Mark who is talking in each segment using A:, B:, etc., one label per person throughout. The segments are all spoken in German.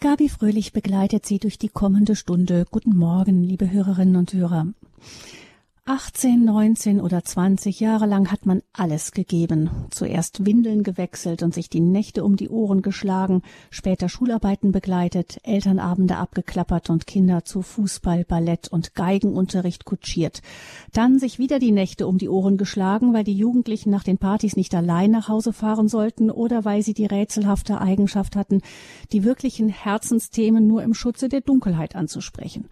A: Gabi Fröhlich begleitet Sie durch die kommende Stunde. Guten Morgen, liebe Hörerinnen und Hörer. 18, 19 oder 20 Jahre lang hat man alles gegeben. Zuerst Windeln gewechselt und sich die Nächte um die Ohren geschlagen, später Schularbeiten begleitet, Elternabende abgeklappert und Kinder zu Fußball, Ballett und Geigenunterricht kutschiert. Dann sich wieder die Nächte um die Ohren geschlagen, weil die Jugendlichen nach den Partys nicht allein nach Hause fahren sollten oder weil sie die rätselhafte Eigenschaft hatten, die wirklichen Herzensthemen nur im Schutze der Dunkelheit anzusprechen.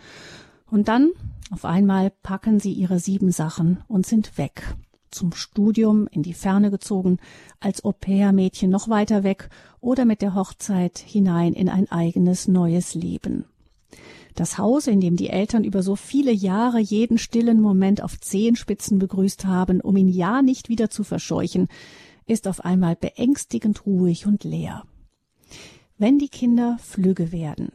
A: Und dann auf einmal packen sie ihre sieben Sachen und sind weg. Zum Studium in die Ferne gezogen, als Au-pair-Mädchen noch weiter weg oder mit der Hochzeit hinein in ein eigenes neues Leben. Das Haus, in dem die Eltern über so viele Jahre jeden stillen Moment auf Zehenspitzen begrüßt haben, um ihn ja nicht wieder zu verscheuchen, ist auf einmal beängstigend ruhig und leer. Wenn die Kinder flügge werden,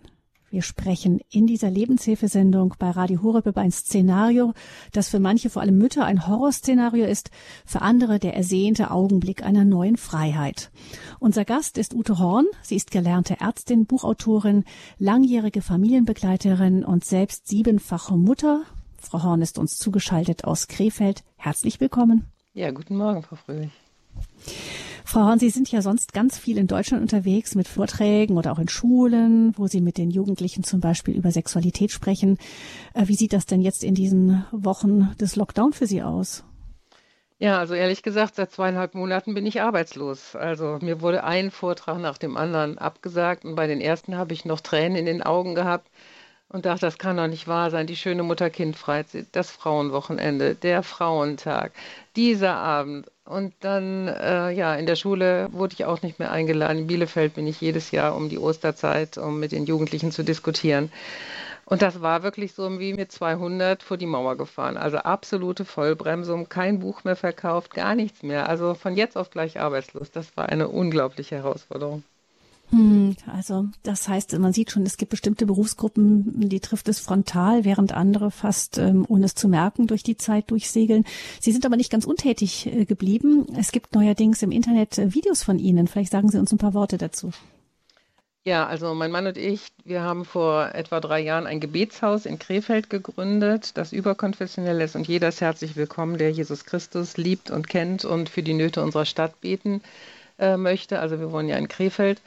A: wir sprechen in dieser Lebenshilfesendung bei Radio Horeb über ein Szenario, das für manche, vor allem Mütter, ein Horrorszenario ist, für andere der ersehnte Augenblick einer neuen Freiheit. Unser Gast ist Ute Horn. Sie ist gelernte Ärztin, Buchautorin, langjährige Familienbegleiterin und selbst siebenfache Mutter. Frau Horn ist uns zugeschaltet aus Krefeld. Herzlich willkommen.
B: Ja, guten Morgen, Frau Fröhlich.
A: Frau Horn, Sie sind ja sonst ganz viel in Deutschland unterwegs mit Vorträgen oder auch in Schulen, wo Sie mit den Jugendlichen zum Beispiel über Sexualität sprechen. Äh, wie sieht das denn jetzt in diesen Wochen des Lockdown für Sie aus?
B: Ja, also ehrlich gesagt, seit zweieinhalb Monaten bin ich arbeitslos. Also mir wurde ein Vortrag nach dem anderen abgesagt und bei den ersten habe ich noch Tränen in den Augen gehabt und dachte, das kann doch nicht wahr sein. Die schöne Mutter-Kind-Freizeit, das Frauenwochenende, der Frauentag, dieser Abend. Und dann, äh, ja, in der Schule wurde ich auch nicht mehr eingeladen. In Bielefeld bin ich jedes Jahr um die Osterzeit, um mit den Jugendlichen zu diskutieren. Und das war wirklich so wie mit 200 vor die Mauer gefahren. Also absolute Vollbremsung, kein Buch mehr verkauft, gar nichts mehr. Also von jetzt auf gleich arbeitslos. Das war eine unglaubliche Herausforderung.
A: Hm, also das heißt, man sieht schon, es gibt bestimmte Berufsgruppen, die trifft es frontal, während andere fast ähm, ohne es zu merken durch die Zeit durchsegeln. Sie sind aber nicht ganz untätig äh, geblieben. Es gibt neuerdings im Internet äh, Videos von Ihnen. Vielleicht sagen Sie uns ein paar Worte dazu.
B: Ja, also mein Mann und ich, wir haben vor etwa drei Jahren ein Gebetshaus in Krefeld gegründet, das überkonfessionell ist und jeder ist herzlich willkommen, der Jesus Christus liebt und kennt und für die Nöte unserer Stadt beten äh, möchte. Also wir wohnen ja in Krefeld.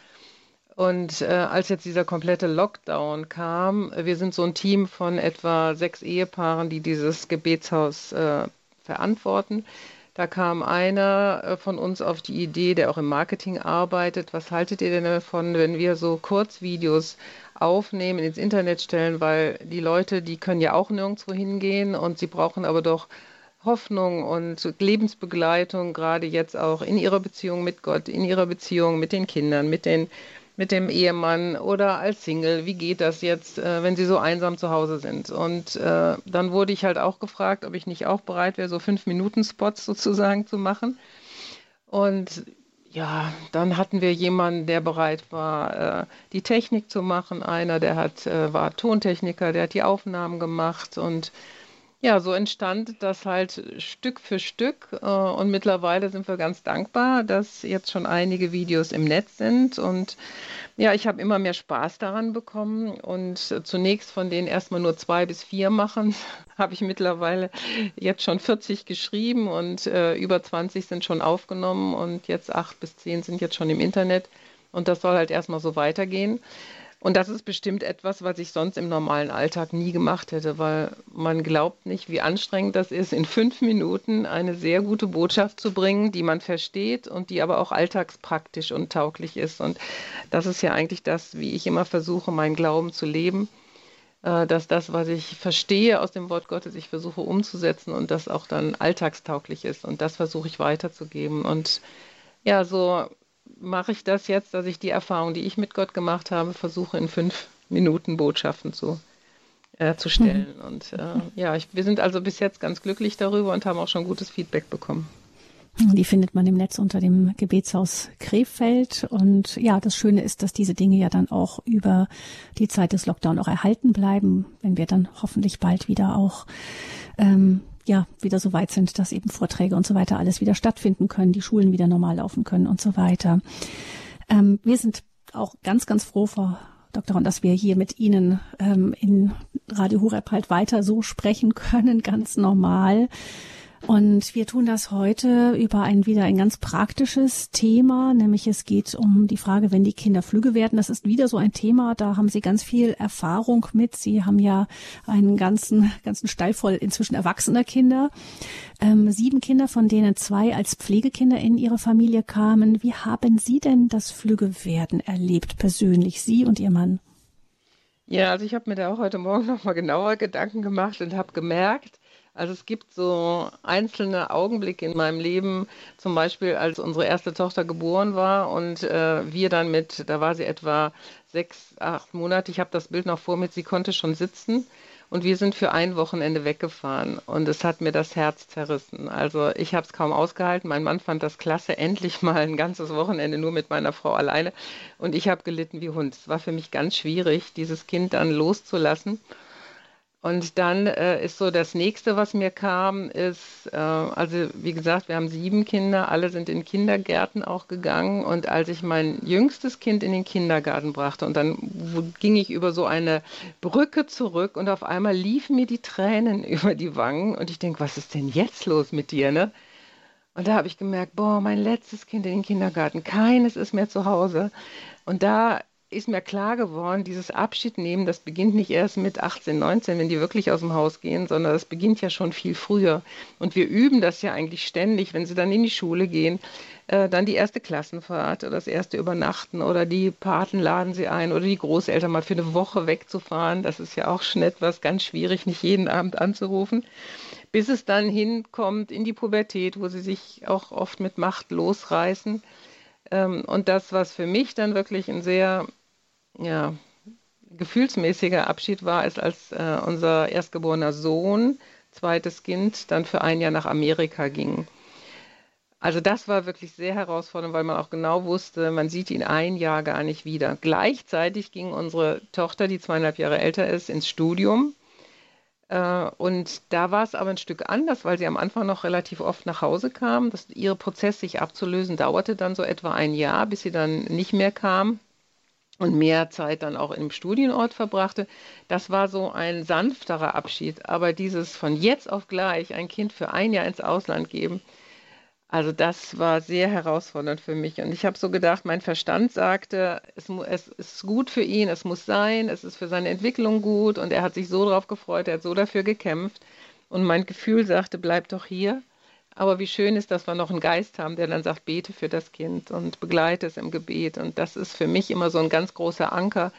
B: Und äh, als jetzt dieser komplette Lockdown kam, wir sind so ein Team von etwa sechs Ehepaaren, die dieses Gebetshaus äh, verantworten. Da kam einer äh, von uns auf die Idee, der auch im Marketing arbeitet. Was haltet ihr denn davon, wenn wir so Kurzvideos aufnehmen, ins Internet stellen? Weil die Leute, die können ja auch nirgendwo hingehen und sie brauchen aber doch Hoffnung und Lebensbegleitung, gerade jetzt auch in ihrer Beziehung mit Gott, in ihrer Beziehung mit den Kindern, mit den mit dem Ehemann oder als Single, wie geht das jetzt, äh, wenn sie so einsam zu Hause sind? Und äh, dann wurde ich halt auch gefragt, ob ich nicht auch bereit wäre, so fünf Minuten Spots sozusagen zu machen. Und ja, dann hatten wir jemanden, der bereit war, äh, die Technik zu machen. Einer, der hat, äh, war Tontechniker, der hat die Aufnahmen gemacht und ja, so entstand das halt Stück für Stück äh, und mittlerweile sind wir ganz dankbar, dass jetzt schon einige Videos im Netz sind. Und ja, ich habe immer mehr Spaß daran bekommen. Und zunächst von denen erstmal nur zwei bis vier machen, habe ich mittlerweile jetzt schon 40 geschrieben. Und äh, über 20 sind schon aufgenommen. Und jetzt acht bis zehn sind jetzt schon im Internet. Und das soll halt erstmal so weitergehen. Und das ist bestimmt etwas, was ich sonst im normalen Alltag nie gemacht hätte, weil man glaubt nicht, wie anstrengend das ist, in fünf Minuten eine sehr gute Botschaft zu bringen, die man versteht und die aber auch alltagspraktisch und tauglich ist. Und das ist ja eigentlich das, wie ich immer versuche, meinen Glauben zu leben äh, dass das, was ich verstehe aus dem Wort Gottes, ich versuche umzusetzen und das auch dann alltagstauglich ist. Und das versuche ich weiterzugeben. Und ja, so mache ich das jetzt, dass ich die Erfahrung, die ich mit Gott gemacht habe, versuche in fünf Minuten Botschaften zu, äh, zu stellen. Mhm. Und äh, ja, ich, wir sind also bis jetzt ganz glücklich darüber und haben auch schon gutes Feedback bekommen.
A: Die findet man im Netz unter dem Gebetshaus Krefeld. Und ja, das Schöne ist, dass diese Dinge ja dann auch über die Zeit des Lockdown auch erhalten bleiben, wenn wir dann hoffentlich bald wieder auch ähm, ja wieder so weit sind, dass eben Vorträge und so weiter alles wieder stattfinden können, die Schulen wieder normal laufen können und so weiter. Ähm, wir sind auch ganz, ganz froh, Frau. Ron, dass wir hier mit Ihnen ähm, in Radio Horeb halt weiter so sprechen können, ganz normal. Und wir tun das heute über ein wieder ein ganz praktisches Thema, nämlich es geht um die Frage, wenn die Kinder flügge werden. Das ist wieder so ein Thema, da haben Sie ganz viel Erfahrung mit. Sie haben ja einen ganzen, ganzen Stall voll inzwischen erwachsener Kinder. Ähm, sieben Kinder, von denen zwei als Pflegekinder in Ihre Familie kamen. Wie haben Sie denn das Flüggewerden erlebt, persönlich, Sie und Ihr Mann?
B: Ja, also ich habe mir da auch heute Morgen nochmal genauer Gedanken gemacht und habe gemerkt, also es gibt so einzelne Augenblicke in meinem Leben, zum Beispiel als unsere erste Tochter geboren war und äh, wir dann mit, da war sie etwa sechs, acht Monate, ich habe das Bild noch vor mir, sie konnte schon sitzen und wir sind für ein Wochenende weggefahren und es hat mir das Herz zerrissen. Also ich habe es kaum ausgehalten. Mein Mann fand das klasse, endlich mal ein ganzes Wochenende nur mit meiner Frau alleine und ich habe gelitten wie Hund. Es war für mich ganz schwierig, dieses Kind dann loszulassen. Und dann äh, ist so das nächste, was mir kam, ist, äh, also wie gesagt, wir haben sieben Kinder, alle sind in Kindergärten auch gegangen. Und als ich mein jüngstes Kind in den Kindergarten brachte, und dann ging ich über so eine Brücke zurück und auf einmal liefen mir die Tränen über die Wangen. Und ich denke, was ist denn jetzt los mit dir, ne? Und da habe ich gemerkt, boah, mein letztes Kind in den Kindergarten, keines ist mehr zu Hause. Und da ist mir klar geworden, dieses Abschiednehmen, das beginnt nicht erst mit 18, 19, wenn die wirklich aus dem Haus gehen, sondern das beginnt ja schon viel früher. Und wir üben das ja eigentlich ständig, wenn sie dann in die Schule gehen, äh, dann die erste Klassenfahrt oder das erste Übernachten oder die Paten laden sie ein oder die Großeltern mal für eine Woche wegzufahren. Das ist ja auch schon etwas ganz schwierig, nicht jeden Abend anzurufen. Bis es dann hinkommt in die Pubertät, wo sie sich auch oft mit Macht losreißen. Ähm, und das, was für mich dann wirklich ein sehr ja, gefühlsmäßiger Abschied war, ist, als äh, unser erstgeborener Sohn, zweites Kind, dann für ein Jahr nach Amerika ging. Also das war wirklich sehr herausfordernd, weil man auch genau wusste, man sieht ihn ein Jahr gar nicht wieder. Gleichzeitig ging unsere Tochter, die zweieinhalb Jahre älter ist, ins Studium. Äh, und da war es aber ein Stück anders, weil sie am Anfang noch relativ oft nach Hause kam. Das, ihre Prozess, sich abzulösen, dauerte dann so etwa ein Jahr, bis sie dann nicht mehr kam und mehr Zeit dann auch im Studienort verbrachte. Das war so ein sanfterer Abschied. Aber dieses von jetzt auf gleich ein Kind für ein Jahr ins Ausland geben, also das war sehr herausfordernd für mich. Und ich habe so gedacht, mein Verstand sagte, es, es, ist gut für ihn, es muss sein, es ist für seine Entwicklung gut. Und er hat sich so darauf gefreut, er hat so dafür gekämpft. Und mein Gefühl sagte, bleib doch hier. Aber wie schön ist, dass wir noch einen Geist haben, der dann sagt, bete für das Kind und begleite es im Gebet. Und das ist für mich immer so ein ganz großer Anker,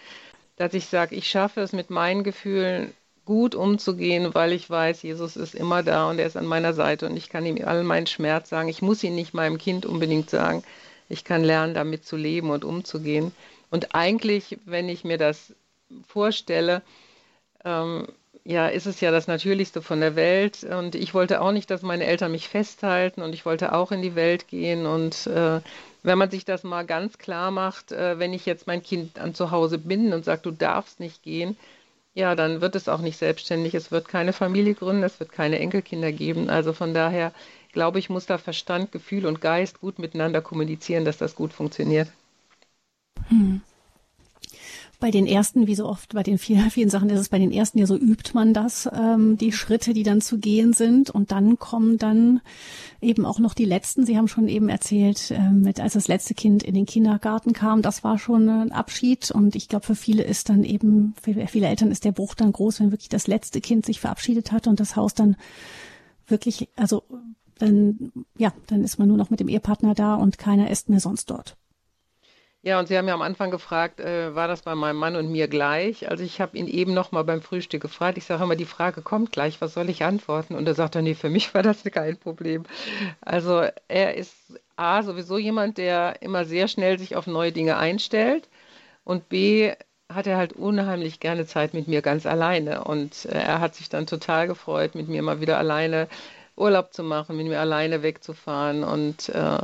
B: dass ich sage, ich schaffe es mit meinen Gefühlen gut umzugehen, weil ich weiß, Jesus ist immer da und er ist an meiner Seite und ich kann ihm all meinen Schmerz sagen. Ich muss ihn nicht meinem Kind unbedingt sagen. Ich kann lernen, damit zu leben und umzugehen. Und eigentlich, wenn ich mir das vorstelle, ähm, ja, ist es ja das Natürlichste von der Welt. Und ich wollte auch nicht, dass meine Eltern mich festhalten und ich wollte auch in die Welt gehen. Und äh, wenn man sich das mal ganz klar macht, äh, wenn ich jetzt mein Kind an zu Hause bin und sage, du darfst nicht gehen, ja, dann wird es auch nicht selbstständig. Es wird keine Familie gründen, es wird keine Enkelkinder geben. Also von daher glaube ich, muss da Verstand, Gefühl und Geist gut miteinander kommunizieren, dass das gut funktioniert. Hm
A: bei den ersten, wie so oft bei den vielen, vielen Sachen ist es bei den ersten ja so übt man das, ähm, die Schritte, die dann zu gehen sind. Und dann kommen dann eben auch noch die letzten. Sie haben schon eben erzählt, äh, mit, als das letzte Kind in den Kindergarten kam, das war schon ein Abschied. Und ich glaube, für viele ist dann eben, für viele Eltern ist der Bruch dann groß, wenn wirklich das letzte Kind sich verabschiedet hat und das Haus dann wirklich, also dann, ja, dann ist man nur noch mit dem Ehepartner da und keiner ist mehr sonst dort.
B: Ja, und Sie haben ja am Anfang gefragt, äh, war das bei meinem Mann und mir gleich? Also ich habe ihn eben noch mal beim Frühstück gefragt. Ich sage immer, die Frage kommt gleich, was soll ich antworten? Und er sagt, nee, für mich war das kein Problem. Also er ist A, sowieso jemand, der immer sehr schnell sich auf neue Dinge einstellt. Und B, hat er halt unheimlich gerne Zeit mit mir ganz alleine. Und äh, er hat sich dann total gefreut, mit mir mal wieder alleine Urlaub zu machen, mit mir alleine wegzufahren. Und äh,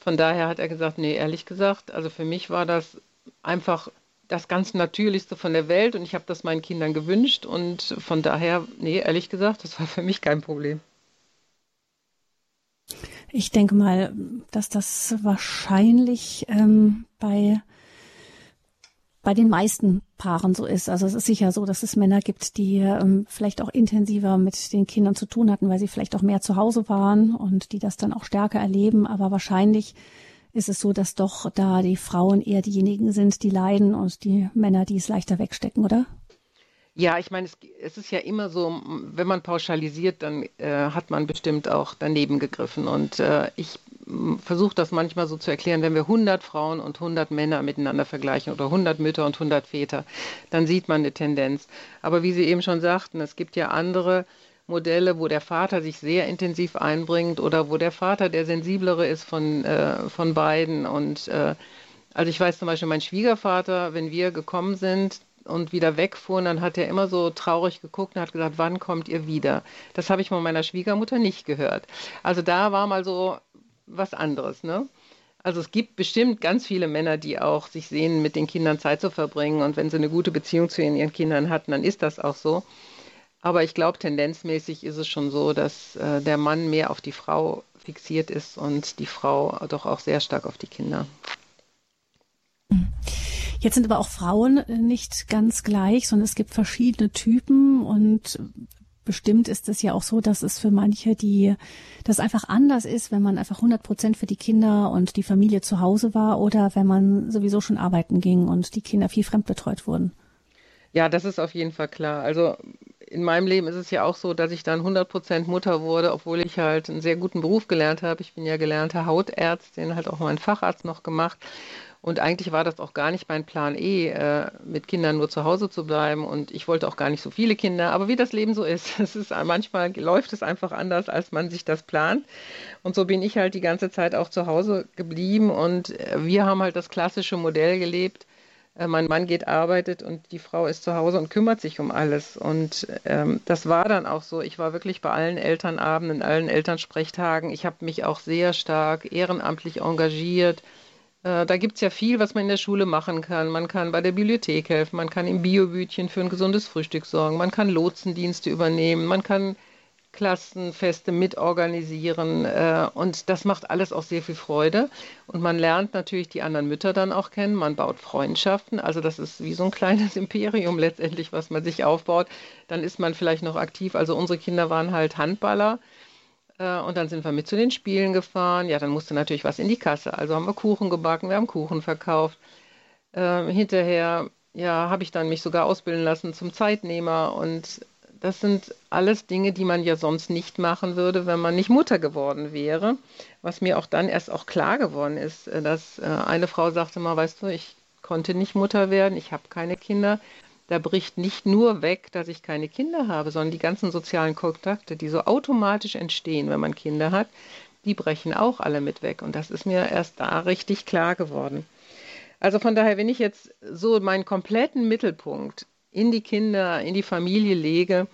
B: von daher hat er gesagt, nee, ehrlich gesagt, also für mich war das einfach das ganz Natürlichste von der Welt und ich habe das meinen Kindern gewünscht und von daher, nee, ehrlich gesagt, das war für mich kein Problem.
A: Ich denke mal, dass das wahrscheinlich ähm, bei bei den meisten Paaren so ist. Also es ist sicher so, dass es Männer gibt, die ähm, vielleicht auch intensiver mit den Kindern zu tun hatten, weil sie vielleicht auch mehr zu Hause waren und die das dann auch stärker erleben. Aber wahrscheinlich ist es so, dass doch da die Frauen eher diejenigen sind, die leiden und die Männer, die es leichter wegstecken, oder?
B: Ja, ich meine, es, es, ist ja immer so, wenn man pauschalisiert, dann äh, hat man bestimmt auch daneben gegriffen. Und äh, ich versuche das manchmal so zu erklären, wenn wir 100 Frauen und 100 Männer miteinander vergleichen oder 100 Mütter und 100 Väter, dann sieht man eine Tendenz. Aber wie Sie eben schon sagten, es gibt ja andere Modelle, wo der Vater sich sehr intensiv einbringt oder wo der Vater der sensiblere ist von, äh, von beiden. Und äh, also ich weiß zum Beispiel, mein Schwiegervater, wenn wir gekommen sind und wieder wegfuhren, dann hat er immer so traurig geguckt und hat gesagt, wann kommt ihr wieder? Das habe ich von meiner Schwiegermutter nicht gehört. Also da war mal so was anderes, ne? Also es gibt bestimmt ganz viele Männer, die auch sich sehen, mit den Kindern Zeit zu verbringen. Und wenn sie eine gute Beziehung zu ihren Kindern hatten, dann ist das auch so. Aber ich glaube, tendenzmäßig ist es schon so, dass äh, der Mann mehr auf die Frau fixiert ist und die Frau doch auch sehr stark auf die Kinder.
A: Jetzt sind aber auch Frauen nicht ganz gleich, sondern es gibt verschiedene Typen und bestimmt ist es ja auch so, dass es für manche, die das einfach anders ist, wenn man einfach 100 Prozent für die Kinder und die Familie zu Hause war oder wenn man sowieso schon arbeiten ging und die Kinder viel fremdbetreut wurden.
B: Ja, das ist auf jeden Fall klar. Also in meinem Leben ist es ja auch so, dass ich dann 100% Mutter wurde, obwohl ich halt einen sehr guten Beruf gelernt habe. Ich bin ja gelernte Hautärztin, halt auch meinen Facharzt noch gemacht. Und eigentlich war das auch gar nicht mein Plan E, äh, mit Kindern nur zu Hause zu bleiben. Und ich wollte auch gar nicht so viele Kinder. Aber wie das Leben so ist, es ist manchmal läuft es einfach anders, als man sich das plant. Und so bin ich halt die ganze Zeit auch zu Hause geblieben. Und äh, wir haben halt das klassische Modell gelebt äh, mein Mann geht arbeitet und die Frau ist zu Hause und kümmert sich um alles. Und ähm, das war dann auch so. Ich war wirklich bei allen Elternabenden, allen Elternsprechtagen. Ich habe mich auch sehr stark ehrenamtlich engagiert. Äh, da gibt es ja viel, was man in der Schule machen kann. Man kann bei der Bibliothek helfen, man kann im Biobütchen für ein gesundes Frühstück sorgen, man kann Lotsendienste übernehmen, man kann Klassenfeste mitorganisieren äh, und das macht alles auch sehr viel Freude. Und man lernt natürlich die anderen Mütter dann auch kennen, man baut Freundschaften, also das ist wie so ein kleines Imperium letztendlich, was man sich aufbaut. Dann ist man vielleicht noch aktiv, also unsere Kinder waren halt Handballer und dann sind wir mit zu den Spielen gefahren. Ja, dann musste natürlich was in die Kasse, also haben wir Kuchen gebacken, wir haben Kuchen verkauft. Äh, hinterher ja, habe ich dann mich sogar ausbilden lassen zum Zeitnehmer und das sind alles Dinge, die man ja sonst nicht machen würde, wenn man nicht Mutter geworden wäre. Was mir auch dann erst auch klar geworden ist, äh, dass äh, eine Frau sagte mal, weißt du, ich konnte nicht Mutter werden, ich habe keine Kinder. Da bricht nicht nur weg, dass ich keine Kinder habe, sondern die ganzen sozialen Kontakte, die so automatisch entstehen, wenn man Kinder hat, die brechen auch alle mit weg. Und das ist mir erst da richtig klar geworden. Also von daher, wenn ich jetzt so meinen kompletten Mittelpunkt in die Kinder, in die Familie lege.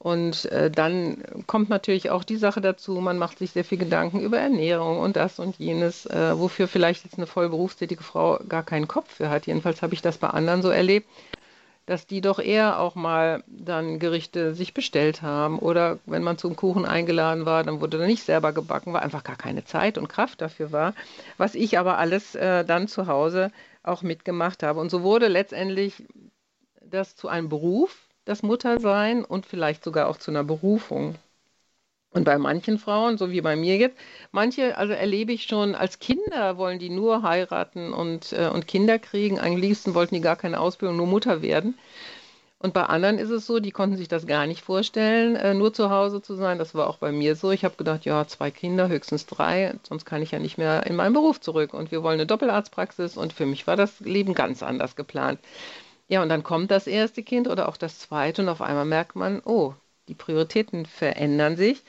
B: Und äh, dann kommt natürlich auch die Sache dazu, man macht sich sehr viel Gedanken über Ernährung und das und jenes, äh, wofür vielleicht jetzt eine voll berufstätige Frau gar keinen Kopf für hat. Jedenfalls habe ich das bei anderen so erlebt, dass die doch eher auch mal dann Gerichte sich bestellt haben oder wenn man zum Kuchen eingeladen war, dann wurde da nicht selber gebacken, weil einfach gar keine Zeit und Kraft dafür war. Was ich aber alles äh, dann zu Hause auch mitgemacht habe. Und so wurde letztendlich das zu einem Beruf, das Muttersein und vielleicht sogar auch zu einer Berufung. Und bei manchen Frauen, so wie bei mir jetzt, manche, also erlebe ich schon, als Kinder wollen die nur heiraten und, äh, und Kinder kriegen. Am liebsten wollten die gar keine Ausbildung, nur Mutter werden. Und bei anderen ist es so, die konnten sich das gar nicht vorstellen, äh, nur zu Hause zu sein. Das war auch bei mir so. Ich habe gedacht, ja, zwei Kinder, höchstens drei, sonst kann ich ja nicht mehr in meinen Beruf zurück. Und wir wollen eine Doppelarztpraxis. Und für mich war das Leben ganz anders geplant. Ja, und dann kommt das erste Kind oder auch das zweite und auf einmal merkt man, oh, die Prioritäten verändern sich.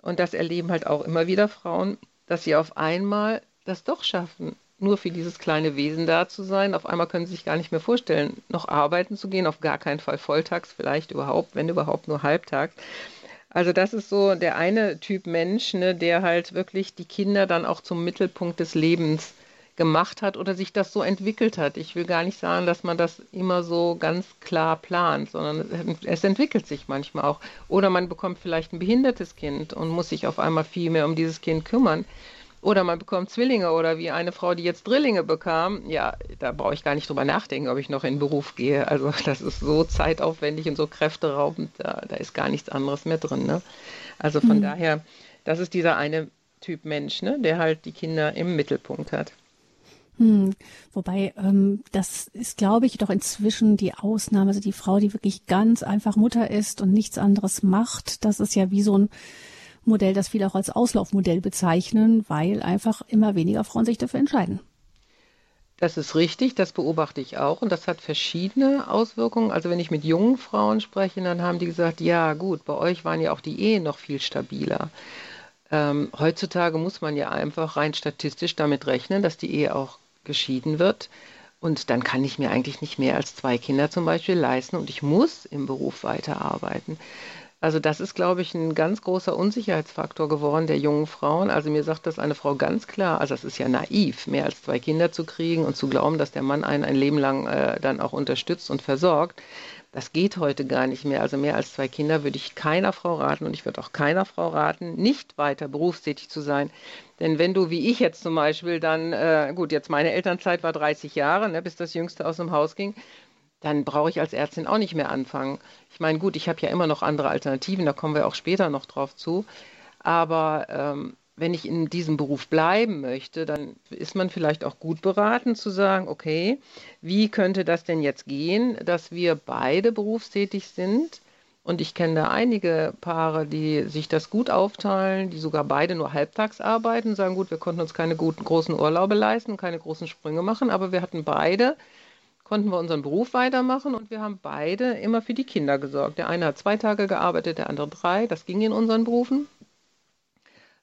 B: Und das erleben halt auch immer wieder Frauen, dass sie auf einmal das doch schaffen, nur für dieses kleine Wesen da zu sein. Auf einmal können sie sich gar nicht mehr vorstellen, noch arbeiten zu gehen, auf gar keinen Fall volltags, vielleicht überhaupt, wenn überhaupt nur halbtags. Also das ist so der eine Typ Mensch, ne, der halt wirklich die Kinder dann auch zum Mittelpunkt des Lebens gemacht hat oder sich das so entwickelt hat. Ich will gar nicht sagen, dass man das immer so ganz klar plant, sondern es entwickelt sich manchmal auch. Oder man bekommt vielleicht ein behindertes Kind und muss sich auf einmal viel mehr um dieses Kind kümmern. Oder man bekommt Zwillinge oder wie eine Frau, die jetzt Drillinge bekam. Ja, da brauche ich gar nicht drüber nachdenken, ob ich noch in den Beruf gehe. Also das ist so zeitaufwendig und so kräfteraubend, da, da ist gar nichts anderes mehr drin. Ne? Also von mhm. daher, das ist dieser eine Typ Mensch, ne, der halt die Kinder im Mittelpunkt hat.
A: Hm, wobei, ähm, das ist, glaube ich, doch inzwischen die Ausnahme. Also die Frau, die wirklich ganz einfach Mutter ist und nichts anderes macht, das ist ja wie so ein Modell, das viele auch als Auslaufmodell bezeichnen, weil einfach immer weniger Frauen sich dafür entscheiden.
B: Das ist richtig, das beobachte ich auch und das hat verschiedene Auswirkungen. Also wenn ich mit jungen Frauen spreche, dann haben die gesagt, ja gut, bei euch waren ja auch die Ehen noch viel stabiler. Ähm, heutzutage muss man ja einfach rein statistisch damit rechnen, dass die Ehe auch geschieden wird. Und dann kann ich mir eigentlich nicht mehr als zwei Kinder zum Beispiel leisten und ich muss im Beruf weiterarbeiten. Also das ist, glaube ich, ein ganz großer Unsicherheitsfaktor geworden der jungen Frauen. Also mir sagt das eine Frau ganz klar, also es ist ja naiv, mehr als zwei Kinder zu kriegen und zu glauben, dass der Mann einen ein Leben lang äh, dann auch unterstützt und versorgt. Das geht heute gar nicht mehr. Also mehr als zwei Kinder würde ich keiner Frau raten und ich würde auch keiner Frau raten, nicht weiter berufstätig zu sein. Denn wenn du, wie ich jetzt zum Beispiel, dann, äh, gut, jetzt meine Elternzeit war 30 Jahre, ne, bis das Jüngste aus dem Haus ging, dann brauche ich als Ärztin auch nicht mehr anfangen. Ich meine, gut, ich habe ja immer noch andere Alternativen, da kommen wir auch später noch drauf zu. Aber ähm, wenn ich in diesem Beruf bleiben möchte, dann ist man vielleicht auch gut beraten zu sagen, okay, wie könnte das denn jetzt gehen, dass wir beide berufstätig sind? Und ich kenne da einige Paare, die sich das gut aufteilen, die sogar beide nur halbtags arbeiten, sagen, gut, wir konnten uns keine guten, großen Urlaube leisten, keine großen Sprünge machen, aber wir hatten beide, konnten wir unseren Beruf weitermachen und wir haben beide immer für die Kinder gesorgt. Der eine hat zwei Tage gearbeitet, der andere drei, das ging in unseren Berufen.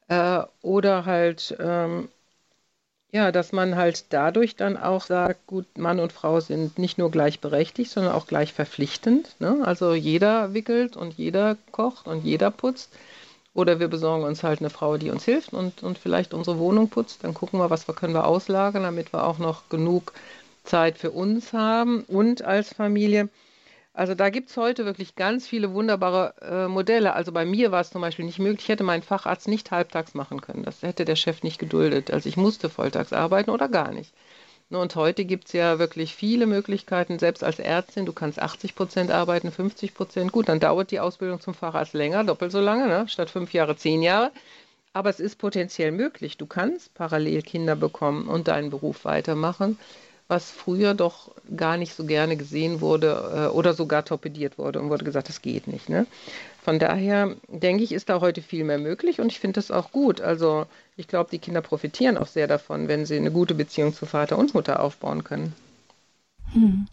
B: Äh, oder halt, ähm, ja, dass man halt dadurch dann auch sagt, gut, Mann und Frau sind nicht nur gleichberechtigt, sondern auch gleich verpflichtend. Ne? Also jeder wickelt und jeder kocht und jeder putzt. Oder wir besorgen uns halt eine Frau, die uns hilft und, und vielleicht unsere Wohnung putzt. Dann gucken wir, was wir können wir auslagern, damit wir auch noch genug Zeit für uns haben und als Familie. Also da gibt es heute wirklich ganz viele wunderbare äh, Modelle. Also bei mir war es zum Beispiel nicht möglich, ich hätte meinen Facharzt nicht halbtags machen können. Das hätte der Chef nicht geduldet. Also ich musste volltags arbeiten oder gar nicht. Und heute gibt es ja wirklich viele Möglichkeiten, selbst als Ärztin, du kannst 80 Prozent arbeiten, 50 Prozent. Gut, dann dauert die Ausbildung zum Facharzt länger, doppelt so lange, ne? statt fünf Jahre, zehn Jahre. Aber es ist potenziell möglich. Du kannst parallel Kinder bekommen und deinen Beruf weitermachen was früher doch gar nicht so gerne gesehen wurde äh, oder sogar torpediert wurde und wurde gesagt, das geht nicht. Ne? Von daher denke ich, ist da heute viel mehr möglich und ich finde das auch gut. Also ich glaube, die Kinder profitieren auch sehr davon, wenn sie eine gute Beziehung zu Vater und Mutter aufbauen können.
A: Hm.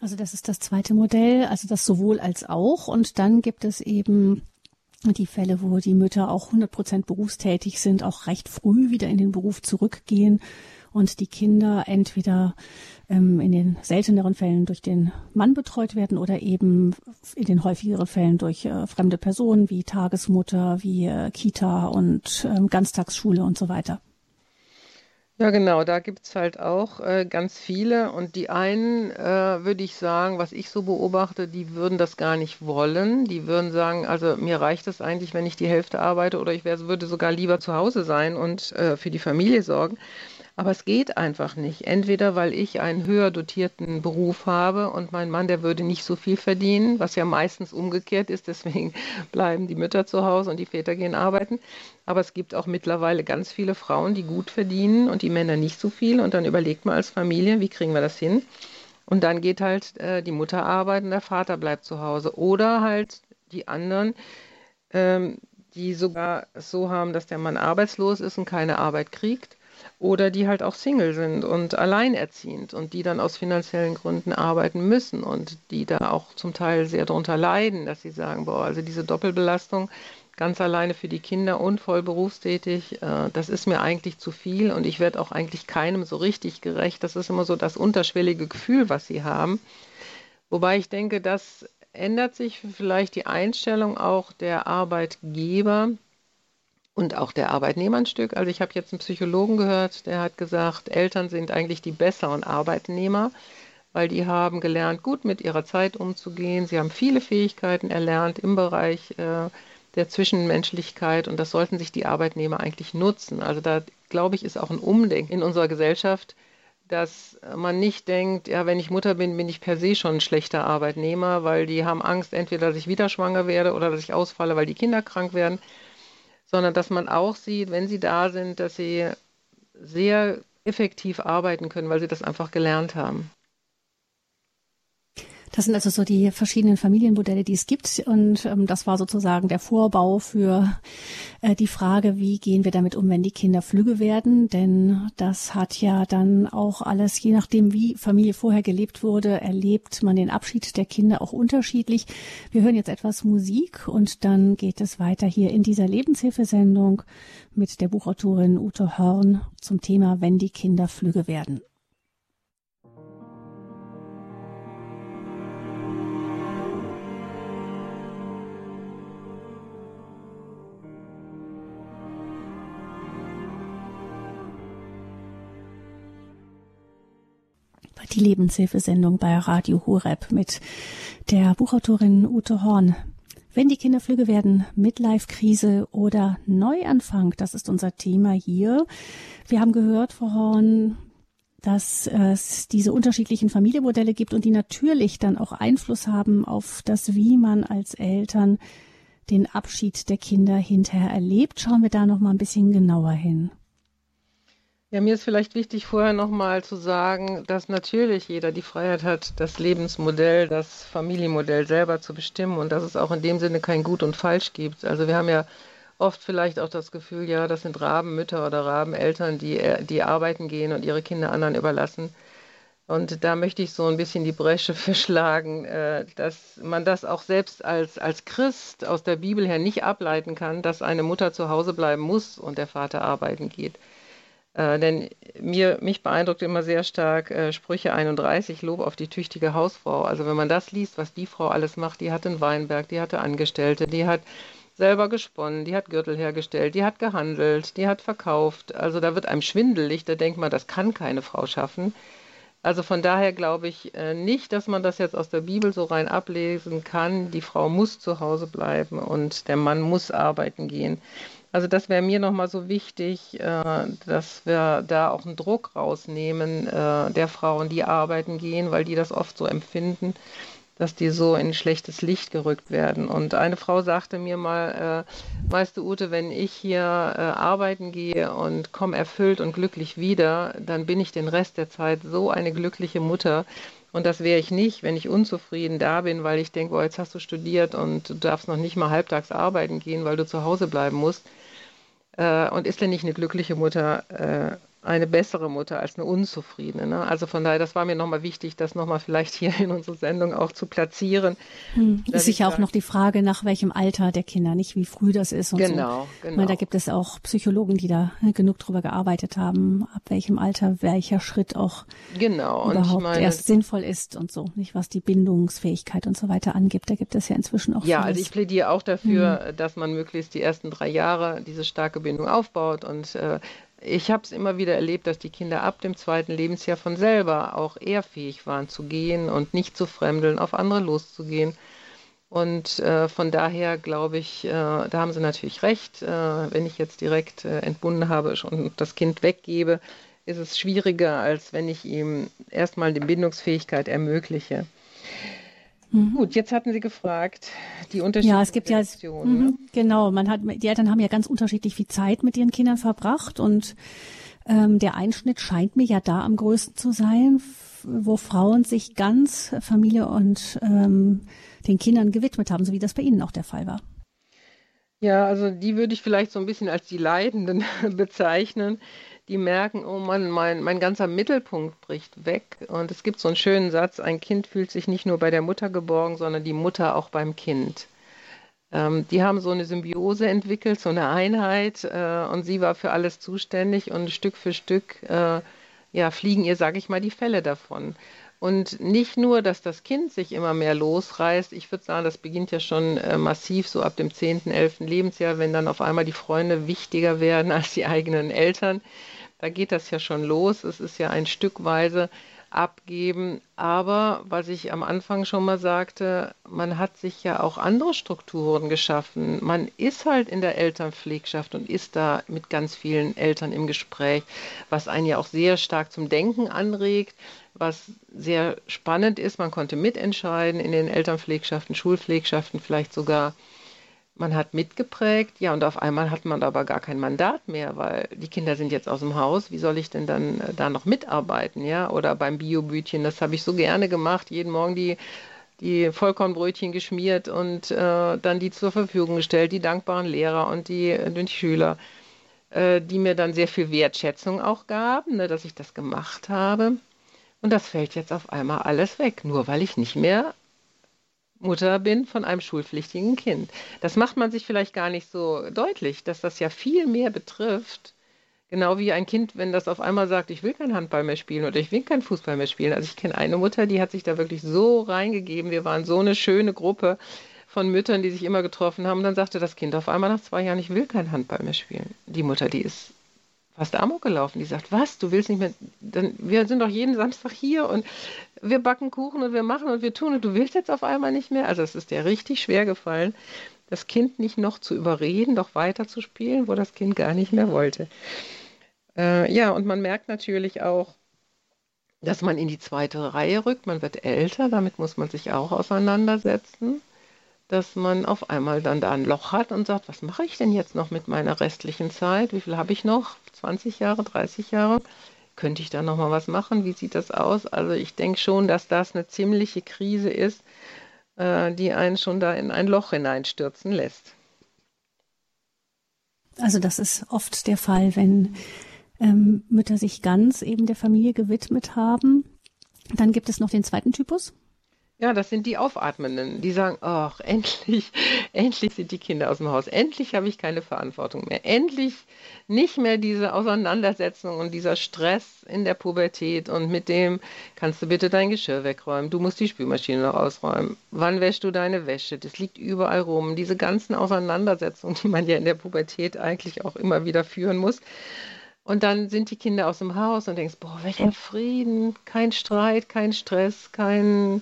A: Also das ist das zweite Modell, also das sowohl als auch. Und dann gibt es eben die Fälle, wo die Mütter auch 100 Prozent berufstätig sind, auch recht früh wieder in den Beruf zurückgehen und die Kinder entweder ähm, in den selteneren Fällen durch den Mann betreut werden oder eben in den häufigeren Fällen durch äh, fremde Personen wie Tagesmutter, wie äh, Kita und ähm, Ganztagsschule und so weiter.
B: Ja, genau, da gibt es halt auch äh, ganz viele. Und die einen, äh, würde ich sagen, was ich so beobachte, die würden das gar nicht wollen. Die würden sagen, also mir reicht es eigentlich, wenn ich die Hälfte arbeite oder ich wär, würde sogar lieber zu Hause sein und äh, für die Familie sorgen. Aber es geht einfach nicht. Entweder weil ich einen höher dotierten Beruf habe und mein Mann, der würde nicht so viel verdienen, was ja meistens umgekehrt ist. Deswegen bleiben die Mütter zu Hause und die Väter gehen arbeiten. Aber es gibt auch mittlerweile ganz viele Frauen, die gut verdienen und die Männer nicht so viel. Und dann überlegt man als Familie, wie kriegen wir das hin? Und dann geht halt äh, die Mutter arbeiten, der Vater bleibt zu Hause. Oder halt die anderen, ähm, die sogar so haben, dass der Mann arbeitslos ist und keine Arbeit kriegt oder die halt auch Single sind und alleinerziehend und die dann aus finanziellen Gründen arbeiten müssen und die da auch zum Teil sehr darunter leiden, dass sie sagen, boah, also diese Doppelbelastung ganz alleine für die Kinder und voll berufstätig, äh, das ist mir eigentlich zu viel und ich werde auch eigentlich keinem so richtig gerecht. Das ist immer so das unterschwellige Gefühl, was sie haben. Wobei ich denke, das ändert sich vielleicht die Einstellung auch der Arbeitgeber, und auch der Arbeitnehmer ein Stück. Also ich habe jetzt einen Psychologen gehört, der hat gesagt, Eltern sind eigentlich die besseren Arbeitnehmer, weil die haben gelernt, gut mit ihrer Zeit umzugehen. Sie haben viele Fähigkeiten erlernt im Bereich äh, der Zwischenmenschlichkeit und das sollten sich die Arbeitnehmer eigentlich nutzen. Also da glaube ich, ist auch ein Umdenken in unserer Gesellschaft, dass man nicht denkt, ja, wenn ich Mutter bin, bin ich per se schon ein schlechter Arbeitnehmer, weil die haben Angst, entweder dass ich wieder schwanger werde oder dass ich ausfalle, weil die Kinder krank werden, sondern dass man auch sieht, wenn sie da sind, dass sie sehr effektiv arbeiten können, weil sie das einfach gelernt haben.
A: Das sind also so die verschiedenen Familienmodelle, die es gibt. Und ähm, das war sozusagen der Vorbau für äh, die Frage, wie gehen wir damit um, wenn die Kinder flügge werden. Denn das hat ja dann auch alles, je nachdem, wie Familie vorher gelebt wurde, erlebt man den Abschied der Kinder auch unterschiedlich. Wir hören jetzt etwas Musik und dann geht es weiter hier in dieser Lebenshilfesendung mit der Buchautorin Ute Hörn zum Thema, wenn die Kinder flügge werden. Die Lebenshilfesendung bei Radio Horeb mit der Buchautorin Ute Horn. Wenn die Kinder flügge werden, Midlife-Krise oder Neuanfang, das ist unser Thema hier. Wir haben gehört, Frau Horn, dass es diese unterschiedlichen Familienmodelle gibt und die natürlich dann auch Einfluss haben auf das, wie man als Eltern den Abschied der Kinder hinterher erlebt. Schauen wir da noch mal ein bisschen genauer hin.
B: Ja, mir ist vielleicht wichtig, vorher nochmal zu sagen, dass natürlich jeder die Freiheit hat, das Lebensmodell, das Familienmodell selber zu bestimmen und dass es auch in dem Sinne kein Gut und Falsch gibt. Also wir haben ja oft vielleicht auch das Gefühl, ja, das sind Rabenmütter oder Rabeneltern, die, die arbeiten gehen und ihre Kinder anderen überlassen. Und da möchte ich so ein bisschen die Bresche verschlagen, äh, dass man das auch selbst als, als Christ aus der Bibel her nicht ableiten kann, dass eine Mutter zu Hause bleiben muss und der Vater arbeiten geht. Äh, denn mir, mich beeindruckt immer sehr stark äh, Sprüche 31, Lob auf die tüchtige Hausfrau. Also wenn man das liest, was die Frau alles macht, die hatte einen Weinberg, die hatte Angestellte, die hat selber gesponnen, die hat Gürtel hergestellt, die hat gehandelt, die hat verkauft. Also da wird einem schwindelig, da denkt man, das kann keine Frau schaffen. Also von daher glaube ich äh, nicht, dass man das jetzt aus der Bibel so rein ablesen kann. Die Frau muss zu Hause bleiben und der Mann muss arbeiten gehen. Also das wäre mir nochmal so wichtig, äh, dass wir da auch einen Druck rausnehmen äh, der Frauen, die arbeiten gehen, weil die das oft so empfinden, dass die so in schlechtes Licht gerückt werden. Und eine Frau sagte mir mal, äh, weißt du Ute, wenn ich hier arbeiten gehe und komme erfüllt und glücklich wieder, dann bin ich den Rest der Zeit so eine glückliche Mutter. Und das wäre ich nicht, wenn ich unzufrieden da bin, weil ich denke, jetzt hast du studiert und du darfst noch nicht mal halbtags arbeiten gehen, weil du zu Hause bleiben musst. Äh, und ist denn nicht eine glückliche Mutter äh, eine bessere Mutter als eine unzufriedene. Ne? Also von daher, das war mir nochmal wichtig, das nochmal vielleicht hier in unserer Sendung auch zu platzieren.
A: Hm. Ist sicher auch noch die Frage, nach welchem Alter der Kinder, nicht wie früh das ist und
B: genau,
A: so.
B: Genau,
A: genau. da gibt es auch Psychologen, die da ne, genug drüber gearbeitet haben, ab welchem Alter welcher Schritt auch
B: genau.
A: überhaupt meine, erst sinnvoll ist und so, nicht was die Bindungsfähigkeit und so weiter angibt. Da gibt es ja inzwischen auch
B: Ja, vieles. also ich plädiere auch dafür, hm. dass man möglichst die ersten drei Jahre diese starke Bindung aufbaut und äh, ich habe es immer wieder erlebt, dass die Kinder ab dem zweiten Lebensjahr von selber auch eher fähig waren zu gehen und nicht zu fremdeln, auf andere loszugehen. Und äh, von daher glaube ich, äh, da haben Sie natürlich recht. Äh, wenn ich jetzt direkt äh, entbunden habe und das Kind weggebe, ist es schwieriger, als wenn ich ihm erstmal die Bindungsfähigkeit ermögliche. Mhm. Gut, jetzt hatten Sie gefragt, die unterschiedlichen
A: Ja, es gibt ja, mh, genau, man hat, die Eltern haben ja ganz unterschiedlich viel Zeit mit ihren Kindern verbracht und ähm, der Einschnitt scheint mir ja da am größten zu sein, wo Frauen sich ganz Familie und ähm, den Kindern gewidmet haben, so wie das bei Ihnen auch der Fall war.
B: Ja, also die würde ich vielleicht so ein bisschen als die Leidenden bezeichnen die merken, oh Mann, mein, mein ganzer Mittelpunkt bricht weg. Und es gibt so einen schönen Satz, ein Kind fühlt sich nicht nur bei der Mutter geborgen, sondern die Mutter auch beim Kind. Ähm, die haben so eine Symbiose entwickelt, so eine Einheit äh, und sie war für alles zuständig und Stück für Stück äh, ja, fliegen ihr, sage ich mal, die Fälle davon. Und nicht nur, dass das Kind sich immer mehr losreißt, ich würde sagen, das beginnt ja schon äh, massiv so ab dem 10., 11. Lebensjahr, wenn dann auf einmal die Freunde wichtiger werden als die eigenen Eltern. Da geht das ja schon los. Es ist ja ein Stückweise. abgeben. Aber was ich am Anfang schon mal sagte, man hat sich ja auch andere Strukturen geschaffen. Man ist halt in der Elternpflegschaft und ist da mit ganz vielen Eltern im Gespräch, was einen ja auch sehr stark zum Denken anregt, was sehr spannend ist. Man konnte mitentscheiden in den Elternpflegschaften, Schulpflegschaften vielleicht sogar man hat mitgeprägt, ja, und auf einmal hat man aber gar kein Mandat mehr, weil die Kinder sind jetzt aus dem Haus. Wie soll ich denn dann äh, da noch mitarbeiten, ja? Oder beim Biobütchen, das habe ich so gerne gemacht, jeden Morgen die, die Vollkornbrötchen geschmiert und äh, dann die zur Verfügung gestellt, die dankbaren Lehrer und die, äh, die Schüler, äh, die mir dann sehr viel Wertschätzung auch gaben, ne, dass ich das gemacht habe. Und das fällt jetzt auf einmal alles weg, nur weil ich nicht mehr Mutter bin von einem schulpflichtigen Kind. Das macht man sich vielleicht gar nicht so deutlich, dass das ja viel mehr betrifft. Genau wie ein Kind, wenn das auf einmal sagt, ich will kein Handball mehr spielen oder ich will kein Fußball mehr spielen. Also ich kenne eine Mutter, die hat sich da wirklich so reingegeben. Wir waren so eine schöne Gruppe von Müttern, die sich immer getroffen haben. Und dann sagte das Kind auf einmal nach zwei Jahren, ich will kein Handball mehr spielen. Die Mutter, die ist fast Amok gelaufen. Die sagt, was, du willst nicht mehr, dann, wir sind doch jeden Samstag hier und wir backen Kuchen und wir machen und wir tun und du willst jetzt auf einmal nicht mehr. Also es ist dir richtig schwer gefallen, das Kind nicht noch zu überreden, doch weiter zu spielen, wo das Kind gar nicht mehr wollte. Äh, ja, und man merkt natürlich auch, dass man in die zweite Reihe rückt, man wird älter, damit muss man sich auch auseinandersetzen dass man auf einmal dann da ein Loch hat und sagt, was mache ich denn jetzt noch mit meiner restlichen Zeit? Wie viel habe ich noch? 20 Jahre, 30 Jahre? Könnte ich da noch mal was machen? Wie sieht das aus? Also ich denke schon, dass das eine ziemliche Krise ist, äh, die einen schon da in ein Loch hineinstürzen lässt.
A: Also das ist oft der Fall, wenn ähm, Mütter sich ganz eben der Familie gewidmet haben. Dann gibt es noch den zweiten Typus.
B: Ja, das sind die Aufatmenden, die sagen, ach, endlich, endlich sind die Kinder aus dem Haus, endlich habe ich keine Verantwortung mehr, endlich nicht mehr diese Auseinandersetzung und dieser Stress in der Pubertät. Und mit dem, kannst du bitte dein Geschirr wegräumen, du musst die Spülmaschine noch ausräumen, wann wäschst du deine Wäsche, das liegt überall rum, diese ganzen Auseinandersetzungen, die man ja in der Pubertät eigentlich auch immer wieder führen muss. Und dann sind die Kinder aus dem Haus und denkst, boah, welcher Frieden, kein Streit, kein Stress, kein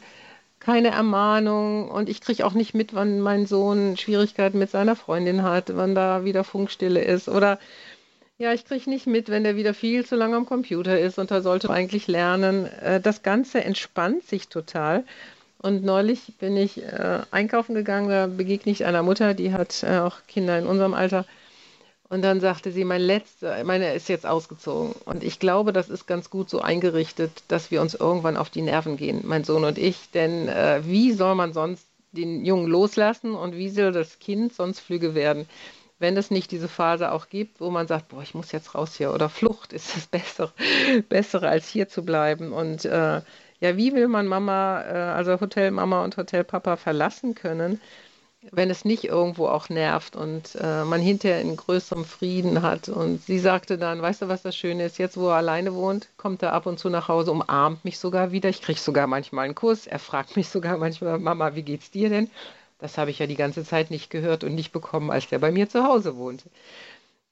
B: keine Ermahnung und ich kriege auch nicht mit, wann mein Sohn Schwierigkeiten mit seiner Freundin hat, wann da wieder Funkstille ist oder ja, ich kriege nicht mit, wenn der wieder viel zu lange am Computer ist und da sollte man eigentlich lernen. Äh, das Ganze entspannt sich total. Und neulich bin ich äh, einkaufen gegangen, da begegne ich einer Mutter, die hat äh, auch Kinder in unserem Alter und dann sagte sie, mein letzter, meine ist jetzt ausgezogen. Und ich glaube, das ist ganz gut so eingerichtet, dass wir uns irgendwann auf die Nerven gehen, mein Sohn und ich. Denn äh, wie soll man sonst den Jungen loslassen und wie soll das Kind sonst flüge werden, wenn es nicht diese Phase auch gibt, wo man sagt, boah, ich muss jetzt raus hier oder Flucht ist das Bessere, Bessere als hier zu bleiben. Und äh, ja, wie will man Mama, äh, also Hotelmama und Hotelpapa verlassen können? Wenn es nicht irgendwo auch nervt und äh, man hinterher in größerem Frieden hat. Und sie sagte dann, weißt du, was das Schöne ist? Jetzt, wo er alleine wohnt, kommt er ab und zu nach Hause, umarmt mich sogar wieder. Ich kriege sogar manchmal einen Kuss. Er fragt mich sogar manchmal, Mama, wie geht's dir denn? Das habe ich ja die ganze Zeit nicht gehört und nicht bekommen, als der bei mir zu Hause wohnte.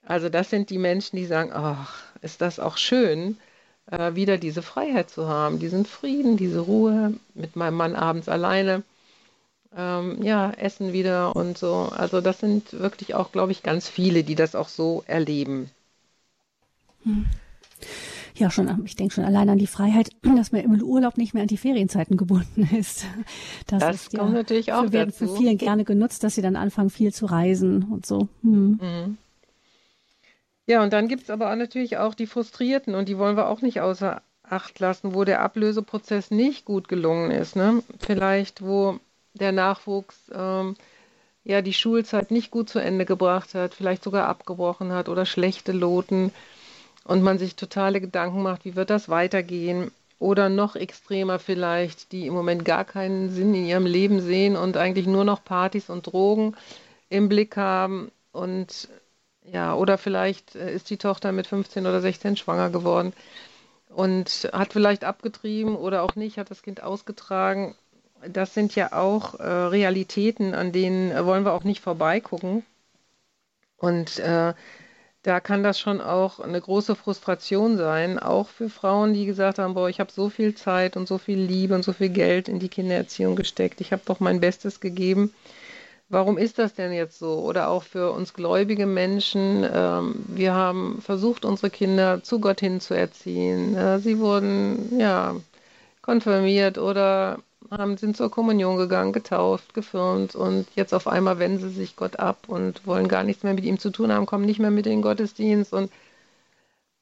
B: Also das sind die Menschen, die sagen, ach, ist das auch schön, äh, wieder diese Freiheit zu haben, diesen Frieden, diese Ruhe mit meinem Mann abends alleine ähm, ja, Essen wieder und so. Also das sind wirklich auch, glaube ich, ganz viele, die das auch so erleben.
A: Hm. Ja, schon, ich denke schon allein an die Freiheit, dass man im Urlaub nicht mehr an die Ferienzeiten gebunden ist.
B: Das, das ist kommt ja, natürlich auch
A: für, werden für vielen gerne genutzt, dass sie dann anfangen, viel zu reisen und so. Hm. Mhm.
B: Ja, und dann gibt es aber auch natürlich auch die Frustrierten und die wollen wir auch nicht außer Acht lassen, wo der Ablöseprozess nicht gut gelungen ist. Ne? Vielleicht, wo der Nachwuchs ähm, ja die Schulzeit nicht gut zu Ende gebracht hat, vielleicht sogar abgebrochen hat oder schlechte Loten und man sich totale Gedanken macht, wie wird das weitergehen? Oder noch extremer vielleicht, die im Moment gar keinen Sinn in ihrem Leben sehen und eigentlich nur noch Partys und Drogen im Blick haben. Und ja, oder vielleicht äh, ist die Tochter mit 15 oder 16 schwanger geworden und hat vielleicht abgetrieben oder auch nicht, hat das Kind ausgetragen das sind ja auch äh, Realitäten, an denen äh, wollen wir auch nicht vorbeigucken. Und äh, da kann das schon auch eine große Frustration sein, auch für Frauen, die gesagt haben, boah, ich habe so viel Zeit und so viel Liebe und so viel Geld in die Kindererziehung gesteckt, ich habe doch mein Bestes gegeben. Warum ist das denn jetzt so? Oder auch für uns gläubige Menschen, ähm, wir haben versucht, unsere Kinder zu Gott hin zu erziehen. Äh, sie wurden ja konfirmiert oder haben, sind zur Kommunion gegangen, getauft, gefirmt und jetzt auf einmal wenden sie sich Gott ab und wollen gar nichts mehr mit ihm zu tun haben, kommen nicht mehr mit in den Gottesdienst und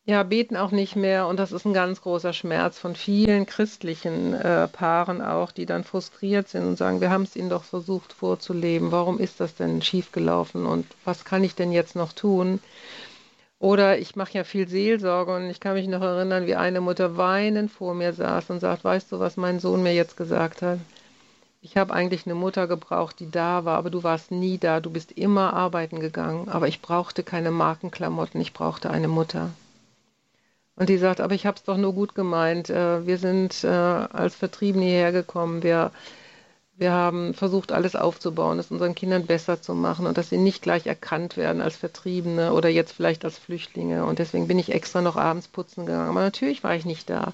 B: ja, beten auch nicht mehr. Und das ist ein ganz großer Schmerz von vielen christlichen äh, Paaren auch, die dann frustriert sind und sagen, wir haben es ihnen doch versucht vorzuleben. Warum ist das denn schiefgelaufen und was kann ich denn jetzt noch tun? Oder ich mache ja viel Seelsorge und ich kann mich noch erinnern, wie eine Mutter weinend vor mir saß und sagt, weißt du, was mein Sohn mir jetzt gesagt hat? Ich habe eigentlich eine Mutter gebraucht, die da war, aber du warst nie da. Du bist immer arbeiten gegangen. Aber ich brauchte keine Markenklamotten, ich brauchte eine Mutter. Und die sagt, aber ich habe es doch nur gut gemeint. Äh, wir sind äh, als Vertriebene hierher gekommen. Wir wir haben versucht, alles aufzubauen, es unseren Kindern besser zu machen und dass sie nicht gleich erkannt werden als Vertriebene oder jetzt vielleicht als Flüchtlinge. Und deswegen bin ich extra noch abends putzen gegangen. Aber natürlich war ich nicht da.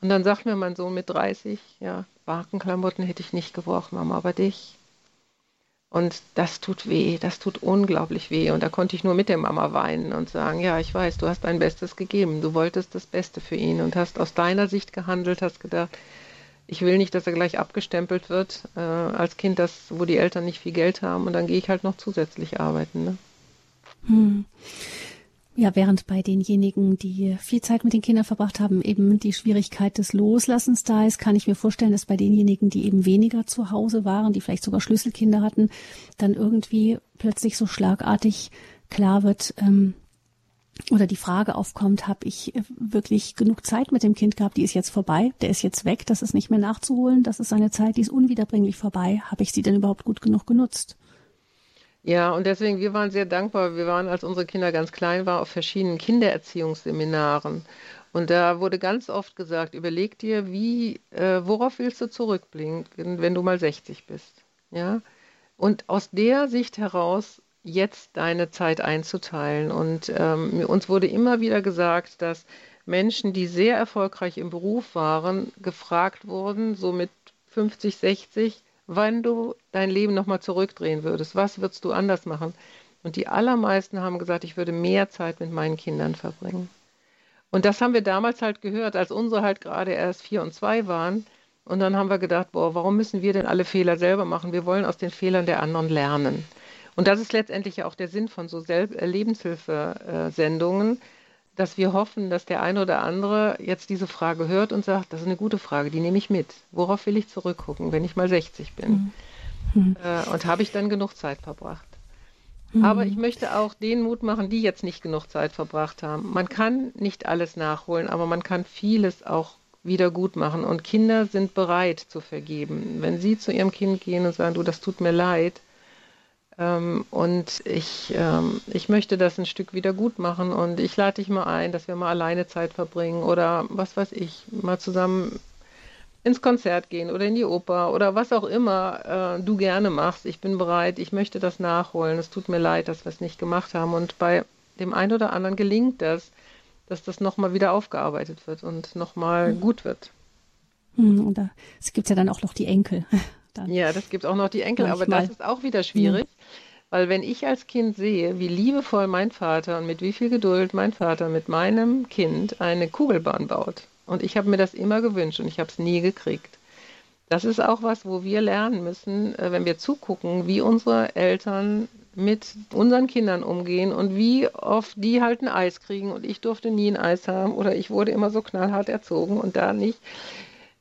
B: Und dann sagt mir mein Sohn mit 30, ja, Barkenklamotten hätte ich nicht gebraucht, Mama, aber dich. Und das tut weh, das tut unglaublich weh. Und da konnte ich nur mit der Mama weinen und sagen, ja, ich weiß, du hast dein Bestes gegeben. Du wolltest das Beste für ihn und hast aus deiner Sicht gehandelt, hast gedacht, ich will nicht, dass er gleich abgestempelt wird äh, als Kind, das, wo die Eltern nicht viel Geld haben und dann gehe ich halt noch zusätzlich arbeiten. Ne? Hm.
A: Ja, während bei denjenigen, die viel Zeit mit den Kindern verbracht haben, eben die Schwierigkeit des Loslassens da ist, kann ich mir vorstellen, dass bei denjenigen, die eben weniger zu Hause waren, die vielleicht sogar Schlüsselkinder hatten, dann irgendwie plötzlich so schlagartig klar wird, ähm, oder die Frage aufkommt, habe ich äh, wirklich genug Zeit mit dem Kind gehabt, die ist jetzt vorbei, der ist jetzt weg, das ist nicht mehr nachzuholen, das ist eine Zeit, die ist unwiederbringlich vorbei. Habe ich sie denn überhaupt gut genug genutzt?
B: Ja, und deswegen, wir waren sehr dankbar. Wir waren, als unsere Kinder ganz klein waren, auf verschiedenen Kindererziehungsseminaren. Und da wurde ganz oft gesagt, überleg dir, wie, äh, worauf willst du zurückblicken, wenn du mal 60 bist? Ja. Und aus der Sicht heraus jetzt deine Zeit einzuteilen. Und ähm, uns wurde immer wieder gesagt, dass Menschen, die sehr erfolgreich im Beruf waren, gefragt wurden, so mit 50, 60, wann du dein Leben nochmal zurückdrehen würdest. Was würdest du anders machen? Und die allermeisten haben gesagt, ich würde mehr Zeit mit meinen Kindern verbringen. Und das haben wir damals halt gehört, als unsere halt gerade erst vier und zwei waren. Und dann haben wir gedacht, boah, warum müssen wir denn alle Fehler selber machen? Wir wollen aus den Fehlern der anderen lernen. Und das ist letztendlich ja auch der Sinn von so äh, Lebenshilfesendungen, dass wir hoffen, dass der eine oder andere jetzt diese Frage hört und sagt, das ist eine gute Frage, die nehme ich mit. Worauf will ich zurückgucken, wenn ich mal 60 bin? Mhm. Äh, und habe ich dann genug Zeit verbracht? Mhm. Aber ich möchte auch den Mut machen, die jetzt nicht genug Zeit verbracht haben. Man kann nicht alles nachholen, aber man kann vieles auch wieder gut machen. Und Kinder sind bereit zu vergeben. Wenn sie zu ihrem Kind gehen und sagen, du, das tut mir leid, und ich, ähm, ich möchte das ein Stück wieder gut machen und ich lade dich mal ein, dass wir mal alleine Zeit verbringen oder was weiß ich, mal zusammen ins Konzert gehen oder in die Oper oder was auch immer äh, du gerne machst. Ich bin bereit, ich möchte das nachholen. Es tut mir leid, dass wir es nicht gemacht haben. Und bei dem einen oder anderen gelingt das, dass das nochmal wieder aufgearbeitet wird und nochmal mhm. gut wird.
A: Mhm, und es gibt ja dann auch noch die Enkel.
B: Dann. Ja, das gibt auch noch die Enkel, Manchmal. aber das ist auch wieder schwierig. Mhm. Weil wenn ich als Kind sehe, wie liebevoll mein Vater und mit wie viel Geduld mein Vater mit meinem Kind eine Kugelbahn baut, und ich habe mir das immer gewünscht und ich habe es nie gekriegt. Das ist auch was, wo wir lernen müssen, äh, wenn wir zugucken, wie unsere Eltern mit unseren Kindern umgehen und wie oft die halt ein Eis kriegen und ich durfte nie ein Eis haben oder ich wurde immer so knallhart erzogen und da nicht.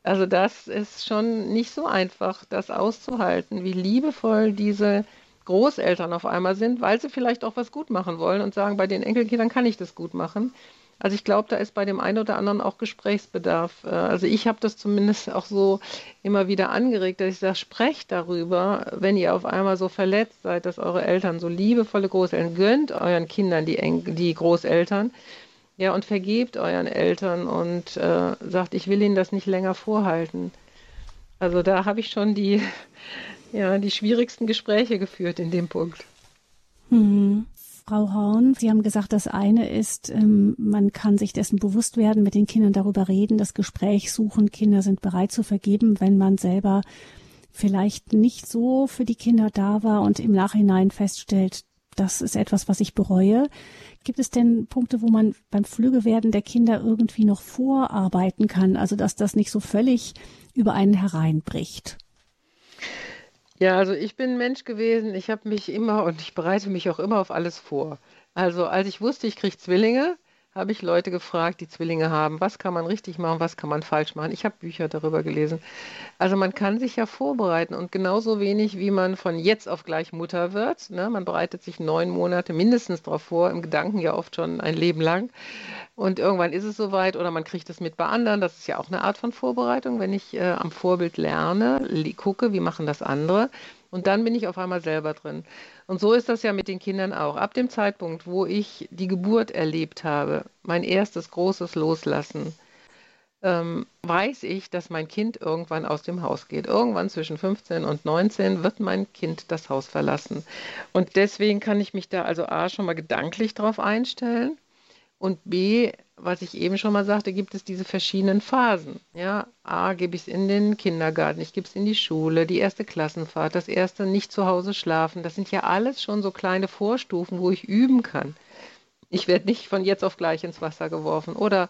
B: Also das ist schon nicht so einfach, das auszuhalten, wie liebevoll diese Großeltern auf einmal sind, weil sie vielleicht auch was gut machen wollen und sagen, bei den Enkelkindern kann ich das gut machen. Also ich glaube, da ist bei dem einen oder anderen auch Gesprächsbedarf. Äh, also ich habe das zumindest auch so immer wieder angeregt, dass ich sage, sprecht darüber, wenn ihr auf einmal so verletzt seid, dass eure Eltern so liebevolle Großeltern, gönnt euren Kindern die, Enkel, die Großeltern, ja, und vergebt euren Eltern und äh, sagt, ich will ihnen das nicht länger vorhalten. Also da habe ich schon die, ja, die schwierigsten Gespräche geführt in dem Punkt.
A: Mhm. Frau Horn, Sie haben gesagt, das eine ist, ähm, man kann sich dessen bewusst werden, mit den Kindern darüber reden, das Gespräch suchen. Kinder sind bereit zu vergeben, wenn man selber vielleicht nicht so für die Kinder da war und im Nachhinein feststellt, das ist etwas, was ich bereue. Gibt es denn Punkte, wo man beim Flügewerden der Kinder irgendwie noch vorarbeiten kann, also dass das nicht so völlig über einen hereinbricht?
B: Ja, also ich bin Mensch gewesen, ich habe mich immer und ich bereite mich auch immer auf alles vor. Also als ich wusste, ich kriege Zwillinge, habe ich Leute gefragt, die Zwillinge haben, was kann man richtig machen, was kann man falsch machen. Ich habe Bücher darüber gelesen. Also man kann sich ja vorbereiten und genauso wenig, wie man von jetzt auf gleich Mutter wird. Ne? Man bereitet sich neun Monate mindestens darauf vor, im Gedanken ja oft schon ein Leben lang. Und irgendwann ist es soweit oder man kriegt es mit bei anderen. Das ist ja auch eine Art von Vorbereitung, wenn ich äh, am Vorbild lerne, gucke, wie machen das andere. Und dann bin ich auf einmal selber drin. Und so ist das ja mit den Kindern auch. Ab dem Zeitpunkt, wo ich die Geburt erlebt habe, mein erstes großes Loslassen, ähm, weiß ich, dass mein Kind irgendwann aus dem Haus geht. Irgendwann zwischen 15 und 19 wird mein Kind das Haus verlassen. Und deswegen kann ich mich da also A schon mal gedanklich drauf einstellen und B, was ich eben schon mal sagte, gibt es diese verschiedenen Phasen. Ja, A, gebe ich es in den Kindergarten, ich gebe es in die Schule, die erste Klassenfahrt, das erste nicht zu Hause schlafen. Das sind ja alles schon so kleine Vorstufen, wo ich üben kann. Ich werde nicht von jetzt auf gleich ins Wasser geworfen. Oder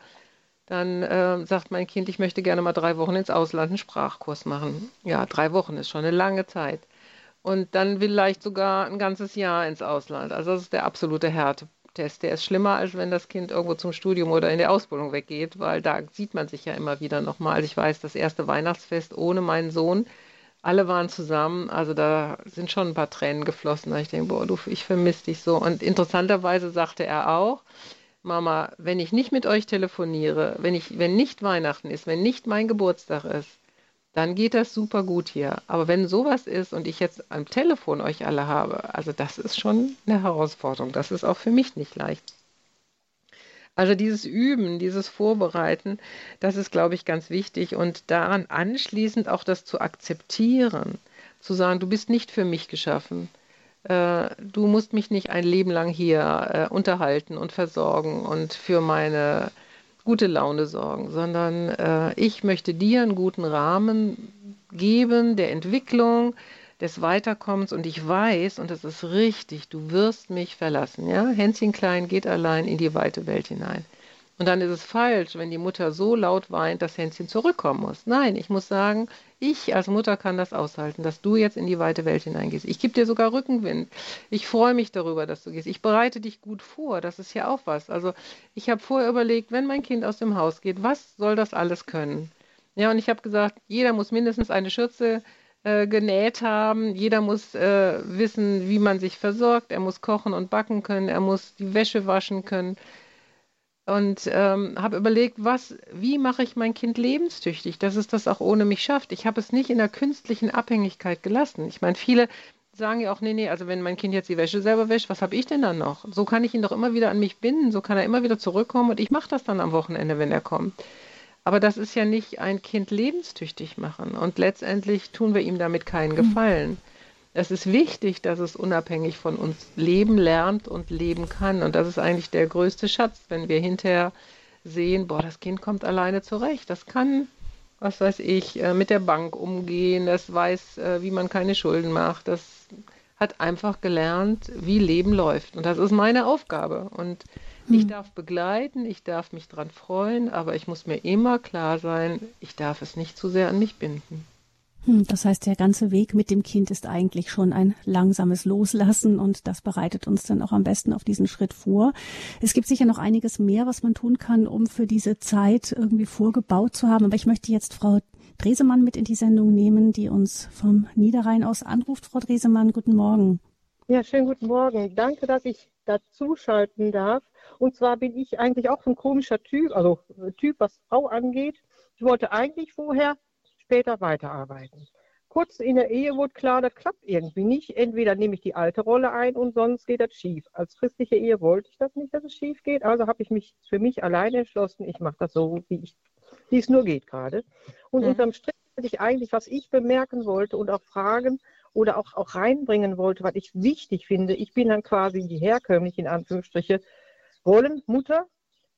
B: dann äh, sagt mein Kind, ich möchte gerne mal drei Wochen ins Ausland einen Sprachkurs machen. Ja, drei Wochen ist schon eine lange Zeit. Und dann vielleicht sogar ein ganzes Jahr ins Ausland. Also das ist der absolute Härte, Test. Der ist schlimmer, als wenn das Kind irgendwo zum Studium oder in der Ausbildung weggeht, weil da sieht man sich ja immer wieder nochmal. Also ich weiß, das erste Weihnachtsfest ohne meinen Sohn, alle waren zusammen, also da sind schon ein paar Tränen geflossen. Da ich denke, boah, du, ich vermisse dich so. Und interessanterweise sagte er auch, Mama, wenn ich nicht mit euch telefoniere, wenn ich, wenn nicht Weihnachten ist, wenn nicht mein Geburtstag ist, dann geht das super gut hier. Aber wenn sowas ist und ich jetzt am Telefon euch alle habe, also das ist schon eine Herausforderung. Das ist auch für mich nicht leicht. Also dieses Üben, dieses Vorbereiten, das ist, glaube ich, ganz wichtig und daran anschließend auch das zu akzeptieren, zu sagen, du bist nicht für mich geschaffen. Äh, du musst mich nicht ein Leben lang hier äh, unterhalten und versorgen und für meine gute Laune sorgen, sondern äh, ich möchte dir einen guten Rahmen geben der Entwicklung, des Weiterkommens und ich weiß, und das ist richtig, du wirst mich verlassen. Ja? Hänschen Klein geht allein in die weite Welt hinein. Und dann ist es falsch, wenn die Mutter so laut weint, dass Hänschen zurückkommen muss. Nein, ich muss sagen, ich als Mutter kann das aushalten, dass du jetzt in die weite Welt hineingehst. Ich gebe dir sogar Rückenwind. Ich freue mich darüber, dass du gehst. Ich bereite dich gut vor. Das ist ja auch was. Also ich habe vorher überlegt, wenn mein Kind aus dem Haus geht, was soll das alles können? Ja, und ich habe gesagt, jeder muss mindestens eine Schürze äh, genäht haben. Jeder muss äh, wissen, wie man sich versorgt. Er muss kochen und backen können. Er muss die Wäsche waschen können und ähm, habe überlegt, was, wie mache ich mein Kind lebenstüchtig, dass es das auch ohne mich schafft. Ich habe es nicht in der künstlichen Abhängigkeit gelassen. Ich meine, viele sagen ja auch, nee, nee, also wenn mein Kind jetzt die Wäsche selber wäscht, was habe ich denn dann noch? So kann ich ihn doch immer wieder an mich binden, so kann er immer wieder zurückkommen und ich mache das dann am Wochenende, wenn er kommt. Aber das ist ja nicht ein Kind lebenstüchtig machen und letztendlich tun wir ihm damit keinen mhm. Gefallen. Mhm. Es ist wichtig, dass es unabhängig von uns leben lernt und leben kann. Und das ist eigentlich der größte Schatz, wenn wir hinterher sehen, boah, das Kind kommt alleine zurecht. Das kann, was weiß ich, äh, mit der Bank umgehen. Das weiß, äh, wie man keine Schulden macht. Das hat einfach gelernt, wie Leben läuft. Und das ist meine Aufgabe. Und ich hm. darf begleiten, ich darf mich dran freuen, aber ich muss mir immer klar sein, ich darf es nicht zu sehr an mich binden.
A: Hm, das heißt, der ganze Weg mit dem Kind ist eigentlich schon ein langsames Loslassen und das bereitet uns dann auch am besten auf diesen Schritt vor. Es gibt sicher noch einiges mehr, was man tun kann, um für diese Zeit irgendwie vorgebaut zu haben. Aber ich möchte jetzt Frau Dresemann mit in die Sendung nehmen, die uns vom Niederrhein aus anruft. Frau Dresemann, guten Morgen.
C: Ja, schönen guten Morgen. Danke, dass ich dazuschalten darf. Und zwar bin ich eigentlich auch ein komischer Typ, also Typ, was Frau angeht. Ich wollte eigentlich vorher später weiterarbeiten. Kurz in der Ehe wurde klar, das klappt irgendwie nicht. Entweder nehme ich die alte Rolle ein und sonst geht das schief. Als christliche Ehe wollte ich das nicht, dass es schief geht. Also habe ich mich für mich alleine entschlossen, ich mache das so, wie, ich, wie es nur geht gerade. Und mhm. unterm Strich hätte ich eigentlich, was ich bemerken wollte und auch fragen, oder auch, auch reinbringen wollte, was ich wichtig finde. Ich bin dann quasi die herkömmliche, in Anführungsstriche, Rollenmutter,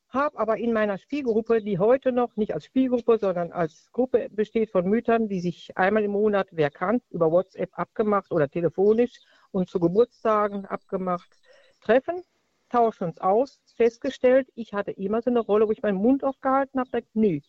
C: habe aber in meiner Spielgruppe, die heute noch nicht als Spielgruppe, sondern als Gruppe besteht von Müttern, die sich einmal im Monat, wer kann, über WhatsApp abgemacht oder telefonisch und zu Geburtstagen abgemacht treffen, tauschen uns aus, festgestellt, ich hatte immer so eine Rolle, wo ich meinen Mund aufgehalten habe, gesagt, nö,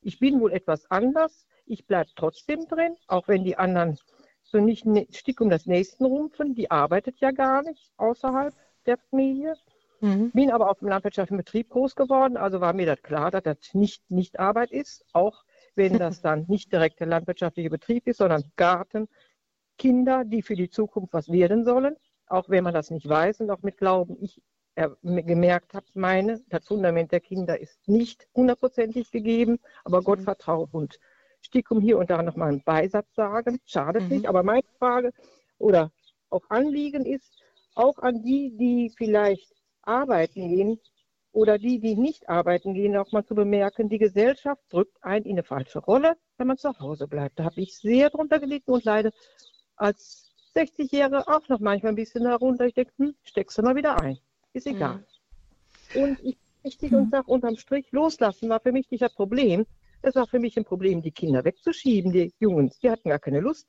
C: ich bin wohl etwas anders, ich bleibe trotzdem drin, auch wenn die anderen so nicht ein Stück um das Nächsten rumpfen, die arbeitet ja gar nicht außerhalb der Familie. Mhm. Bin aber auf dem landwirtschaftlichen Betrieb groß geworden, also war mir das klar, dass das nicht, nicht Arbeit ist, auch wenn das dann nicht direkt der landwirtschaftliche Betrieb ist, sondern Garten, Kinder, die für die Zukunft was werden sollen, auch wenn man das nicht weiß und auch mit Glauben. Ich äh, gemerkt habe, meine, das Fundament der Kinder ist nicht hundertprozentig gegeben, aber Gott mhm. vertraut. Und Stickum hier und da nochmal einen Beisatz sagen, schadet mhm. nicht, aber meine Frage oder auch Anliegen ist, auch an die, die vielleicht arbeiten gehen oder die, die nicht arbeiten gehen, auch mal zu bemerken, die Gesellschaft drückt einen in eine falsche Rolle, wenn man zu Hause bleibt. Da habe ich sehr drunter gelitten und leide als 60-Jährige auch noch manchmal ein bisschen darunter. Ich denke, hm, steckst du mal wieder ein. Ist egal. Mhm. Und ich richtig und sage unterm Strich, loslassen war für mich nicht das Problem. Es war für mich ein Problem, die Kinder wegzuschieben. Die Jungs, die hatten gar keine Lust.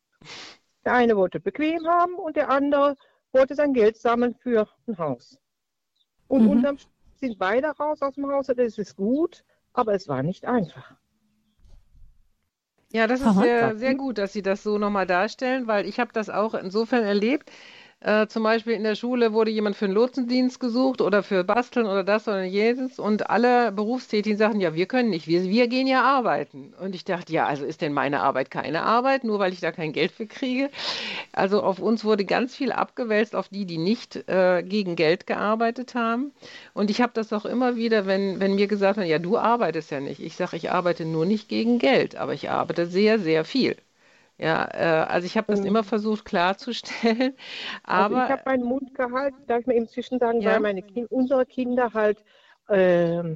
C: Der eine wollte bequem haben und der andere wollte sein Geld sammeln für ein Haus. Und mhm. unterm sind beide raus aus dem Haus, das ist gut, aber es war nicht einfach.
B: Ja, das ist sehr, sehr gut, dass Sie das so nochmal darstellen, weil ich habe das auch insofern erlebt. Äh, zum Beispiel in der Schule wurde jemand für einen Lotsendienst gesucht oder für Basteln oder das oder jenes und alle Berufstätigen sagten, ja, wir können nicht, wir, wir gehen ja arbeiten. Und ich dachte, ja, also ist denn meine Arbeit keine Arbeit, nur weil ich da kein Geld für kriege? Also auf uns wurde ganz viel abgewälzt, auf die, die nicht äh, gegen Geld gearbeitet haben. Und ich habe das auch immer wieder, wenn, wenn mir gesagt wird, ja, du arbeitest ja nicht. Ich sage, ich arbeite nur nicht gegen Geld, aber ich arbeite sehr, sehr viel. Ja, äh, also ich habe das mhm. immer versucht klarzustellen. Aber
C: also ich habe meinen Mund gehalten, darf ich mir inzwischen sagen, ja? weil meine kind, unsere Kinder halt äh,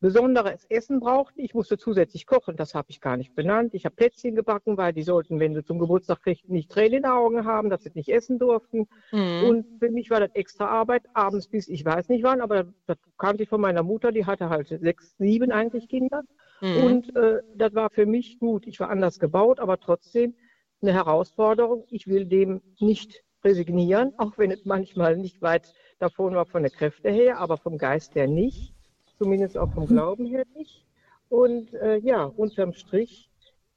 C: besonderes Essen brauchten. Ich musste zusätzlich kochen, das habe ich gar nicht benannt. Ich habe Plätzchen gebacken, weil die sollten, wenn sie zum Geburtstag kriegten, nicht Tränen in den Augen haben, dass sie nicht essen durften. Mhm. Und für mich war das extra Arbeit, abends bis ich weiß nicht wann, aber das kannte ich von meiner Mutter, die hatte halt sechs, sieben eigentlich Kinder. Mhm. Und äh, das war für mich gut. Ich war anders gebaut, aber trotzdem eine Herausforderung. Ich will dem nicht resignieren, auch wenn es manchmal nicht weit davon war von der Kräfte her, aber vom Geist her nicht, zumindest auch vom Glauben her nicht. Und äh, ja, unterm Strich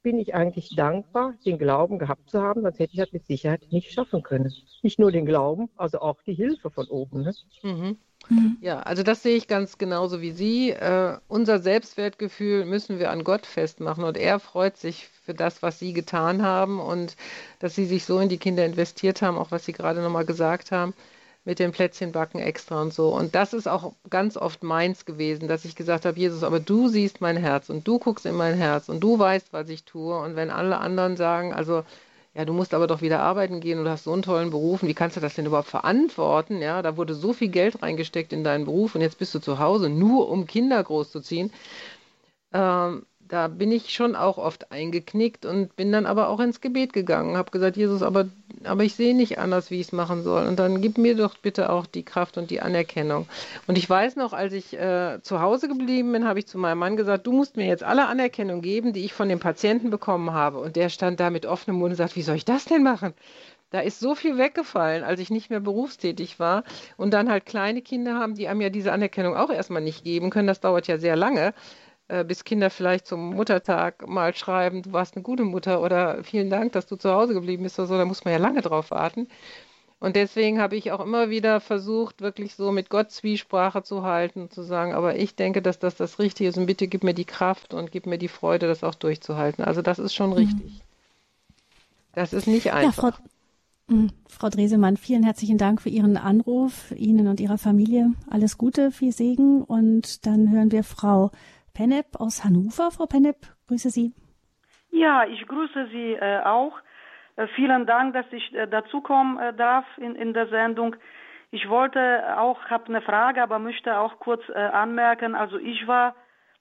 C: bin ich eigentlich dankbar, den Glauben gehabt zu haben, sonst hätte ich das mit Sicherheit nicht schaffen können. Nicht nur den Glauben, also auch die Hilfe von oben. Ne?
B: Mhm. Mhm. Ja, also das sehe ich ganz genauso wie Sie. Äh, unser Selbstwertgefühl müssen wir an Gott festmachen und er freut sich für das, was Sie getan haben und dass Sie sich so in die Kinder investiert haben, auch was Sie gerade nochmal gesagt haben mit dem Plätzchenbacken extra und so. Und das ist auch ganz oft meins gewesen, dass ich gesagt habe, Jesus, aber du siehst mein Herz und du guckst in mein Herz und du weißt, was ich tue. Und wenn alle anderen sagen, also ja, du musst aber doch wieder arbeiten gehen und hast so einen tollen Beruf. Wie kannst du das denn überhaupt verantworten? Ja, da wurde so viel Geld reingesteckt in deinen Beruf und jetzt bist du zu Hause, nur um Kinder großzuziehen. Ähm, da bin ich schon auch oft eingeknickt und bin dann aber auch ins Gebet gegangen, habe gesagt, Jesus, aber, aber ich sehe nicht anders, wie ich es machen soll. Und dann gib mir doch bitte auch die Kraft und die Anerkennung. Und ich weiß noch, als ich äh, zu Hause geblieben bin, habe ich zu meinem Mann gesagt, du musst mir jetzt alle Anerkennung geben, die ich von den Patienten bekommen habe. Und der stand da mit offenem Mund und sagt, wie soll ich das denn machen? Da ist so viel weggefallen, als ich nicht mehr berufstätig war und dann halt kleine Kinder haben, die einem ja diese Anerkennung auch erstmal nicht geben können. Das dauert ja sehr lange. Äh, bis Kinder vielleicht zum Muttertag mal schreiben, du warst eine gute Mutter oder vielen Dank, dass du zu Hause geblieben bist oder so, da muss man ja lange drauf warten. Und deswegen habe ich auch immer wieder versucht, wirklich so mit Gott Zwiesprache zu halten, zu sagen, aber ich denke, dass das das Richtige ist und bitte gib mir die Kraft und gib mir die Freude, das auch durchzuhalten. Also das ist schon mhm. richtig. Das ist nicht einfach. Ja,
A: Frau, mhm. Frau Dresemann, vielen herzlichen Dank für Ihren Anruf, Ihnen und Ihrer Familie. Alles Gute, viel Segen und dann hören wir Frau Pennep aus Hannover. Frau Pennep, grüße Sie.
D: Ja, ich grüße Sie äh, auch. Äh, vielen Dank, dass ich äh, dazukommen äh, darf in, in der Sendung. Ich wollte auch, habe eine Frage, aber möchte auch kurz äh, anmerken. Also ich war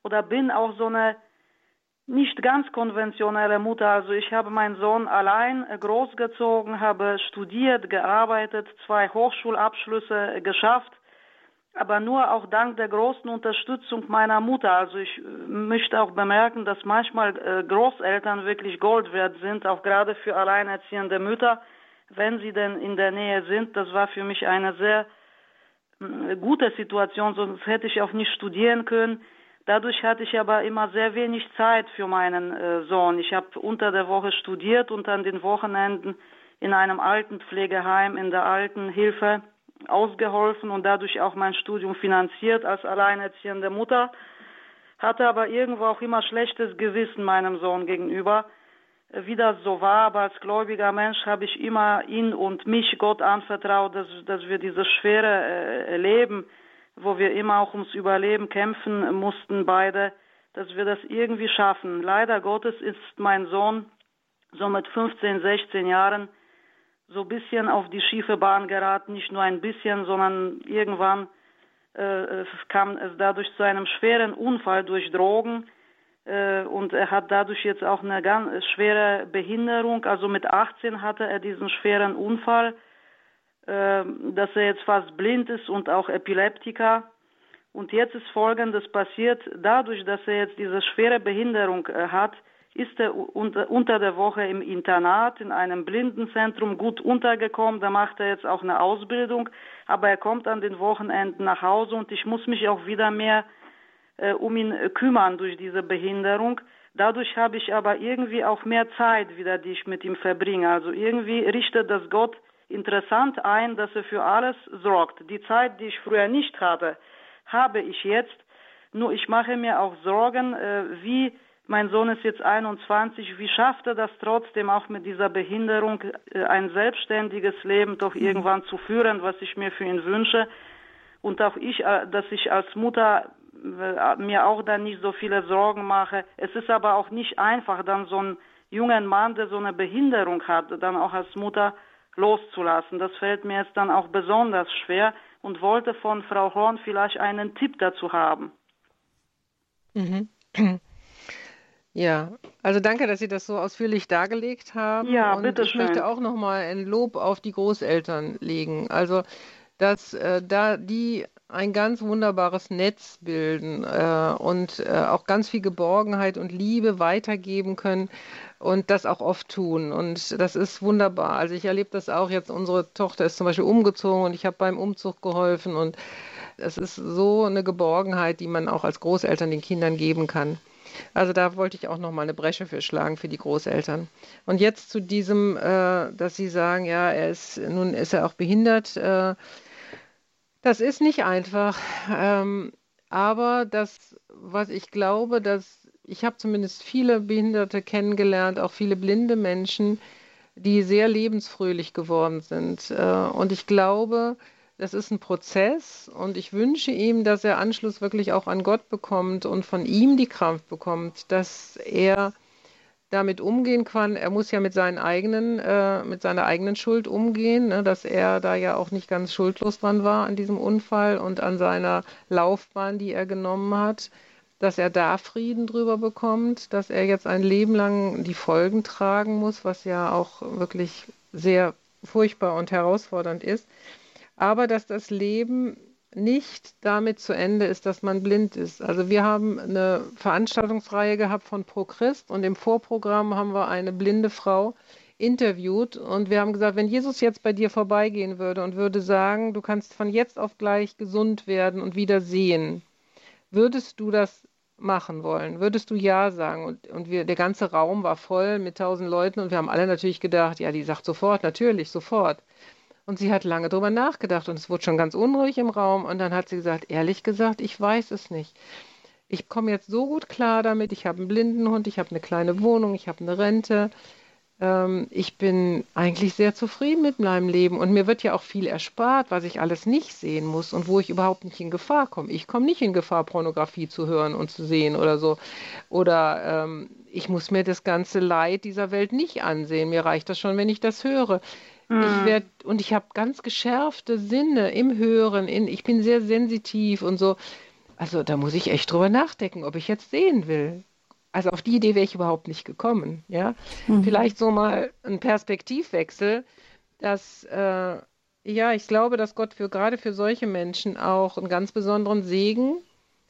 D: oder bin auch so eine nicht ganz konventionelle Mutter. Also ich habe meinen Sohn allein äh, großgezogen, habe studiert, gearbeitet, zwei Hochschulabschlüsse äh, geschafft, aber nur auch dank der großen Unterstützung meiner Mutter. Also ich äh, möchte auch bemerken, dass manchmal Großeltern wirklich Gold wert sind, auch gerade für alleinerziehende Mütter, wenn sie denn in der Nähe sind. Das war für mich eine sehr gute Situation, sonst hätte ich auch nicht studieren können. Dadurch hatte ich aber immer sehr wenig Zeit für meinen äh, Sohn. Ich habe unter der Woche studiert und an den Wochenenden in einem Altenpflegeheim in der Altenhilfe ausgeholfen und dadurch auch mein Studium finanziert als alleinerziehende Mutter. Hatte aber irgendwo auch immer schlechtes Gewissen meinem Sohn gegenüber, wie das so war. Aber als gläubiger Mensch habe ich immer ihn und mich Gott anvertraut, dass, dass wir dieses schwere äh, Leben wo wir immer auch ums Überleben kämpfen mussten, beide, dass wir das irgendwie schaffen. Leider Gottes ist mein Sohn so mit 15, 16 Jahren so ein bisschen auf die schiefe Bahn geraten, nicht nur ein bisschen, sondern irgendwann äh, kam es dadurch zu einem schweren Unfall durch Drogen äh, und er hat dadurch jetzt auch eine ganz schwere Behinderung. Also mit 18 hatte er diesen schweren Unfall ähm, dass er jetzt fast blind ist und auch Epileptiker. Und jetzt ist Folgendes passiert. Dadurch, dass er jetzt diese schwere Behinderung äh, hat, ist er unter der Woche im Internat in einem Blindenzentrum gut untergekommen. Da macht er jetzt auch eine Ausbildung. Aber er kommt an den Wochenenden nach Hause und ich muss mich auch wieder mehr äh, um ihn kümmern durch diese Behinderung. Dadurch habe ich aber irgendwie auch mehr Zeit wieder, die ich mit ihm verbringe. Also irgendwie richtet das Gott interessant ein, dass er für alles sorgt. Die Zeit, die ich früher nicht hatte, habe ich jetzt. Nur ich mache mir auch Sorgen, äh, wie mein Sohn ist jetzt 21, wie schafft er das trotzdem auch mit dieser Behinderung äh, ein selbstständiges Leben doch mhm. irgendwann zu führen, was ich mir für ihn wünsche. Und auch ich, äh, dass ich als Mutter mir auch dann nicht so viele Sorgen mache. Es ist aber auch nicht einfach, dann so einen jungen Mann, der so eine Behinderung hat, dann auch als Mutter loszulassen. Das fällt mir jetzt dann auch besonders schwer und wollte von Frau Horn vielleicht einen Tipp dazu haben.
B: Mhm. Ja, also danke, dass Sie das so ausführlich dargelegt haben.
D: Ja,
B: und
D: bitte
B: ich
D: schön.
B: möchte auch noch mal ein Lob auf die Großeltern legen. Also, dass äh, da die ein ganz wunderbares Netz bilden äh, und äh, auch ganz viel Geborgenheit und Liebe weitergeben können und das auch oft tun. Und das ist wunderbar. Also ich erlebe das auch jetzt. Unsere Tochter ist zum Beispiel umgezogen und ich habe beim Umzug geholfen. Und es ist so eine Geborgenheit, die man auch als Großeltern den Kindern geben kann. Also da wollte ich auch noch mal eine Bresche für schlagen für die Großeltern. Und jetzt zu diesem, äh, dass Sie sagen, ja, er ist nun ist er auch behindert. Äh, das ist nicht einfach. Ähm, aber das, was ich glaube, dass ich habe zumindest viele Behinderte kennengelernt, auch viele blinde Menschen, die sehr lebensfröhlich geworden sind. Äh, und ich glaube, das ist ein Prozess und ich wünsche ihm, dass er Anschluss wirklich auch an Gott bekommt und von ihm die Kraft bekommt, dass er damit umgehen kann. Er muss ja mit seinen eigenen, äh, mit seiner eigenen Schuld umgehen, ne, dass er da ja auch nicht ganz schuldlos dran war an diesem Unfall und an seiner Laufbahn, die er genommen hat dass er da Frieden drüber bekommt, dass er jetzt ein Leben lang die Folgen tragen muss, was ja auch wirklich sehr furchtbar und herausfordernd ist, aber dass das Leben nicht damit zu Ende ist, dass man blind ist. Also wir haben eine Veranstaltungsreihe gehabt von Pro Christ und im Vorprogramm haben wir eine blinde Frau interviewt und wir haben gesagt, wenn Jesus jetzt bei dir vorbeigehen würde und würde sagen, du kannst von jetzt auf gleich gesund werden und wieder sehen, würdest du das machen wollen? Würdest du ja sagen? Und, und wir, der ganze Raum war voll mit tausend Leuten und wir haben alle natürlich gedacht, ja, die sagt sofort, natürlich, sofort. Und sie hat lange darüber nachgedacht und es wurde schon ganz unruhig im Raum und dann hat sie gesagt, ehrlich gesagt, ich weiß es nicht. Ich komme jetzt so gut klar damit, ich habe einen Blindenhund, ich habe eine kleine Wohnung, ich habe eine Rente, ähm, ich bin eigentlich sehr zufrieden mit meinem Leben und mir wird ja auch viel erspart, was ich alles nicht sehen muss und wo ich überhaupt nicht in Gefahr komme. Ich komme nicht in Gefahr, Pornografie zu hören und zu sehen oder so. Oder ähm, ich muss mir das ganze Leid dieser Welt nicht ansehen. Mir reicht das schon, wenn ich das höre. Mhm. Ich werd, und ich habe ganz geschärfte Sinne im Hören. In, ich bin sehr sensitiv und so. Also da muss ich echt drüber nachdenken, ob ich jetzt sehen will also auf die Idee wäre ich überhaupt nicht gekommen. Ja, mhm. vielleicht so mal ein Perspektivwechsel, dass äh, ja, ich glaube, dass Gott für gerade für solche Menschen auch einen ganz besonderen Segen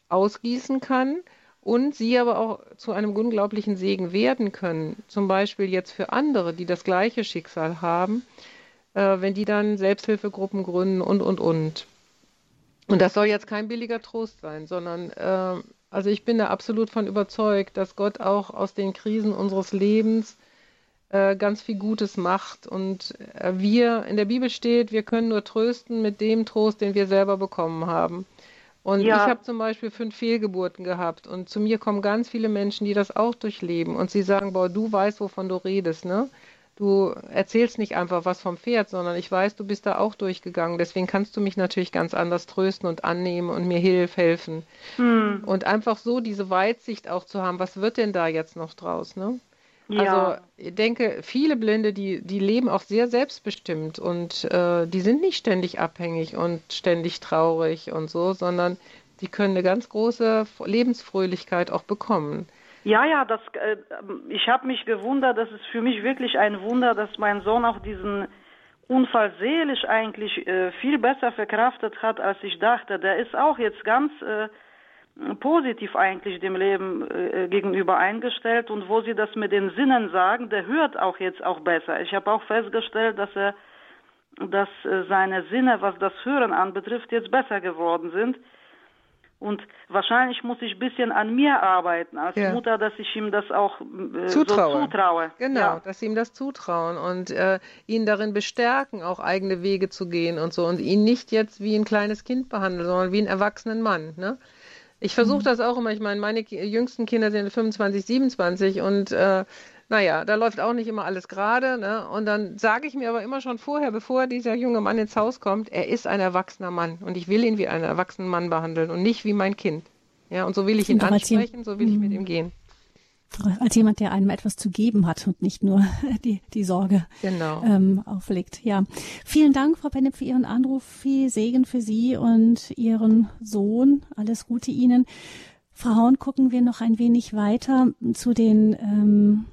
B: ausgießen kann und sie aber auch zu einem unglaublichen Segen werden können. Zum Beispiel jetzt für andere, die das gleiche Schicksal haben, äh, wenn die dann Selbsthilfegruppen gründen und, und, und. Und das soll jetzt kein billiger Trost sein, sondern äh, also ich bin da absolut von überzeugt, dass Gott auch aus den Krisen unseres Lebens äh, ganz viel Gutes macht. Und äh, wir, in der Bibel steht, wir können nur trösten mit dem Trost, den wir selber bekommen haben. Und ja. ich habe zum Beispiel fünf Fehlgeburten gehabt und zu mir kommen ganz viele Menschen, die das auch durchleben und sie sagen, boah, du weißt, wovon du redest, ne? Du erzählst nicht einfach was vom Pferd, sondern ich weiß, du bist da auch durchgegangen. Deswegen kannst du mich natürlich ganz anders trösten und annehmen und mir hilf, helfen. Hm. Und einfach so diese Weitsicht auch zu haben, was wird denn da jetzt noch draus, ne? Ja. Also ich denke, viele Blinde, die, die leben auch sehr selbstbestimmt und äh, die sind nicht ständig abhängig und ständig traurig und so, sondern die können eine ganz große Lebensfröhlichkeit auch bekommen.
D: Ja, ja, das, äh, ich habe mich gewundert, das ist für mich wirklich ein Wunder, dass mein Sohn auch diesen Unfall seelisch eigentlich äh, viel besser verkraftet hat, als ich dachte. Der ist auch jetzt ganz äh, positiv eigentlich dem Leben äh, gegenüber eingestellt und wo sie das mit den Sinnen sagen, der hört auch jetzt auch besser. Ich habe auch festgestellt, dass er dass äh, seine Sinne, was das Hören anbetrifft, jetzt besser geworden sind. Und wahrscheinlich muss ich ein bisschen an mir arbeiten als ja. Mutter, dass ich ihm das auch äh, zutraue. So zutraue.
B: Genau, ja. dass sie ihm das zutrauen und äh, ihn darin bestärken, auch eigene Wege zu gehen und so und ihn nicht jetzt wie ein kleines Kind behandeln, sondern wie einen erwachsenen Mann. Ne? Ich versuche mhm. das auch immer. Ich meine, meine jüngsten Kinder sind 25, 27 und äh, naja, da läuft auch nicht immer alles gerade. Ne? Und dann sage ich mir aber immer schon vorher, bevor dieser junge Mann ins Haus kommt, er ist ein erwachsener Mann und ich will ihn wie einen erwachsenen Mann behandeln und nicht wie mein Kind. Ja, und so will ich ihn ansprechen, so will ich mit ihm gehen
A: als jemand, der einem etwas zu geben hat und nicht nur die, die Sorge genau. ähm, auflegt. Ja, vielen Dank, Frau Bennett, für Ihren Anruf. Viel Segen für Sie und Ihren Sohn. Alles Gute Ihnen. Frau Horn, gucken wir noch ein wenig weiter zu den ähm,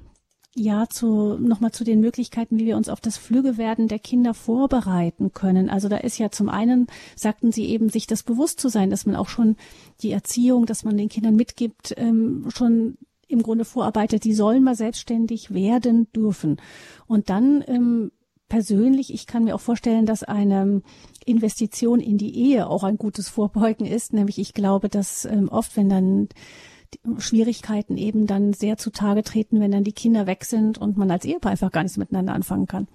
A: ja, zu, nochmal zu den Möglichkeiten, wie wir uns auf das Flügewerden der Kinder vorbereiten können. Also da ist ja zum einen, sagten Sie eben, sich das bewusst zu sein, dass man auch schon die Erziehung, dass man den Kindern mitgibt, ähm, schon im Grunde vorarbeitet, die sollen mal selbstständig werden dürfen. Und dann ähm, persönlich, ich kann mir auch vorstellen, dass eine Investition in die Ehe auch ein gutes Vorbeugen ist. Nämlich ich glaube, dass ähm, oft, wenn dann Schwierigkeiten eben dann sehr zutage treten, wenn dann die Kinder weg sind und man als Ehepaar einfach gar nichts miteinander anfangen kann.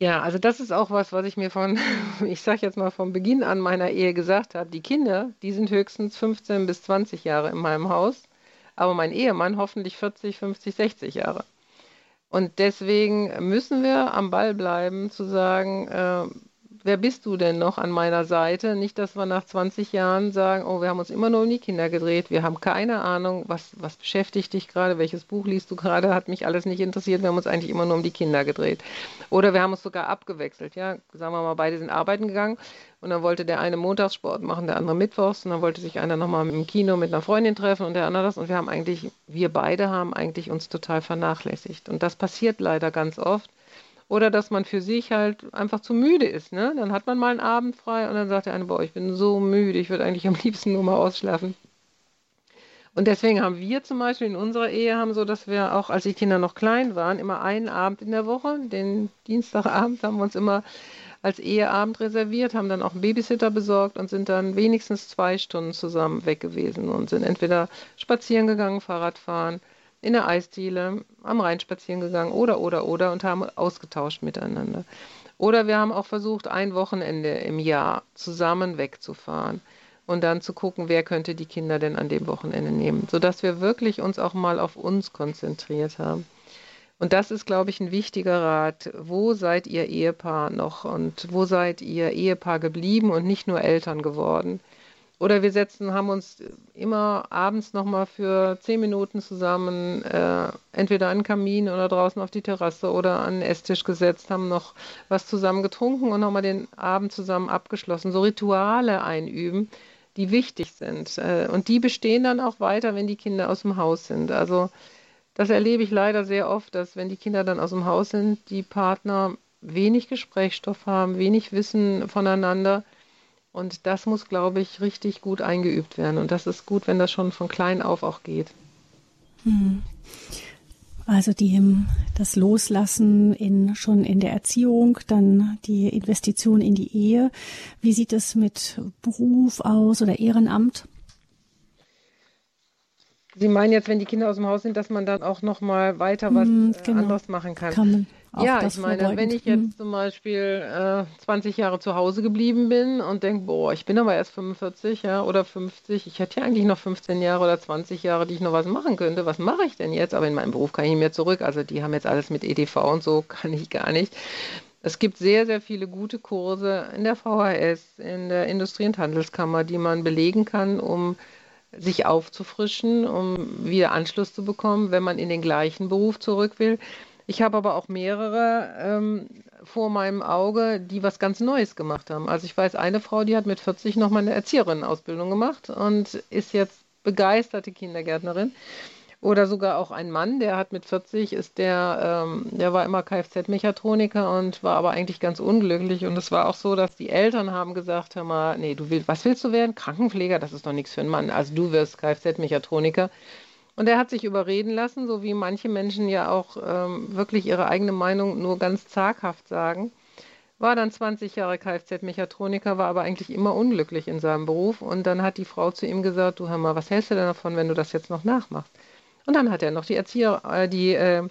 B: Ja, also das ist auch was, was ich mir von, ich sage jetzt mal von Beginn an meiner Ehe gesagt habe. Die Kinder, die sind höchstens 15 bis 20 Jahre in meinem Haus, aber mein Ehemann hoffentlich 40, 50, 60 Jahre. Und deswegen müssen wir am Ball bleiben, zu sagen, äh, wer bist du denn noch an meiner Seite? Nicht, dass wir nach 20 Jahren sagen, oh, wir haben uns immer nur um die Kinder gedreht, wir haben keine Ahnung, was, was beschäftigt dich gerade, welches Buch liest du gerade, hat mich alles nicht interessiert, wir haben uns eigentlich immer nur um die Kinder gedreht. Oder wir haben uns sogar abgewechselt, ja, sagen wir mal, beide sind arbeiten gegangen und dann wollte der eine Montagssport machen, der andere Mittwochs und dann wollte sich einer nochmal im Kino mit einer Freundin treffen und der andere das und wir haben eigentlich, wir beide haben eigentlich uns total vernachlässigt und das passiert leider ganz oft oder dass man für sich halt einfach zu müde ist. Ne? Dann hat man mal einen Abend frei und dann sagt der eine, boah, ich bin so müde, ich würde eigentlich am liebsten nur mal ausschlafen. Und deswegen haben wir zum Beispiel in unserer Ehe haben so, dass wir auch, als die Kinder noch klein waren, immer einen Abend in der Woche, den Dienstagabend haben wir uns immer als Eheabend reserviert, haben dann auch einen Babysitter besorgt und sind dann wenigstens zwei Stunden zusammen weg gewesen und sind entweder spazieren gegangen, Fahrrad fahren in der Eisdiele, am Rhein spazieren gegangen oder, oder, oder und haben ausgetauscht miteinander. Oder wir haben auch versucht, ein Wochenende im Jahr zusammen wegzufahren und dann zu gucken, wer könnte die Kinder denn an dem Wochenende nehmen, sodass wir wirklich uns auch mal auf uns konzentriert haben. Und das ist, glaube ich, ein wichtiger Rat. Wo seid ihr Ehepaar noch und wo seid ihr Ehepaar geblieben und nicht nur Eltern geworden? Oder wir setzen, haben uns immer abends nochmal für zehn Minuten zusammen äh, entweder an den Kamin oder draußen auf die Terrasse oder an den Esstisch gesetzt, haben noch was zusammen getrunken und nochmal den Abend zusammen abgeschlossen. So Rituale einüben, die wichtig sind. Äh, und die bestehen dann auch weiter, wenn die Kinder aus dem Haus sind. Also das erlebe ich leider sehr oft, dass wenn die Kinder dann aus dem Haus sind, die Partner wenig Gesprächsstoff haben, wenig Wissen voneinander. Und das muss, glaube ich, richtig gut eingeübt werden. Und das ist gut, wenn das schon von klein auf auch geht. Hm.
A: Also die, das Loslassen in, schon in der Erziehung, dann die Investition in die Ehe. Wie sieht es mit Beruf aus oder Ehrenamt?
B: Sie meinen jetzt, wenn die Kinder aus dem Haus sind, dass man dann auch noch mal weiter was hm, genau. anderes machen kann? kann ja, ich meine, wenn ich jetzt hm. zum Beispiel äh, 20 Jahre zu Hause geblieben bin und denke, boah, ich bin aber erst 45 ja, oder 50, ich hätte ja eigentlich noch 15 Jahre oder 20 Jahre, die ich noch was machen könnte. Was mache ich denn jetzt? Aber in meinem Beruf kann ich nicht mehr zurück. Also die haben jetzt alles mit EDV und so, kann ich gar nicht. Es gibt sehr, sehr viele gute Kurse in der VHS, in der Industrie- und Handelskammer, die man belegen kann, um sich aufzufrischen, um wieder Anschluss zu bekommen, wenn man in den gleichen Beruf zurück will. Ich habe aber auch mehrere ähm, vor meinem Auge, die was ganz Neues gemacht haben. Also ich weiß, eine Frau, die hat mit 40 nochmal eine Erzieherin-Ausbildung gemacht und ist jetzt begeisterte Kindergärtnerin. Oder sogar auch ein Mann, der hat mit 40, ist der, ähm, der war immer Kfz-Mechatroniker und war aber eigentlich ganz unglücklich. Und es war auch so, dass die Eltern haben gesagt, hör mal, nee, du willst, was willst du werden? Krankenpfleger, das ist doch nichts für einen Mann. Also du wirst Kfz-Mechatroniker. Und er hat sich überreden lassen, so wie manche Menschen ja auch ähm, wirklich ihre eigene Meinung nur ganz zaghaft sagen. War dann 20 Jahre Kfz-Mechatroniker, war aber eigentlich immer unglücklich in seinem Beruf. Und dann hat die Frau zu ihm gesagt, du hör mal, was hältst du denn davon, wenn du das jetzt noch nachmachst? Und dann hat er noch die Erzieher, äh, die äh,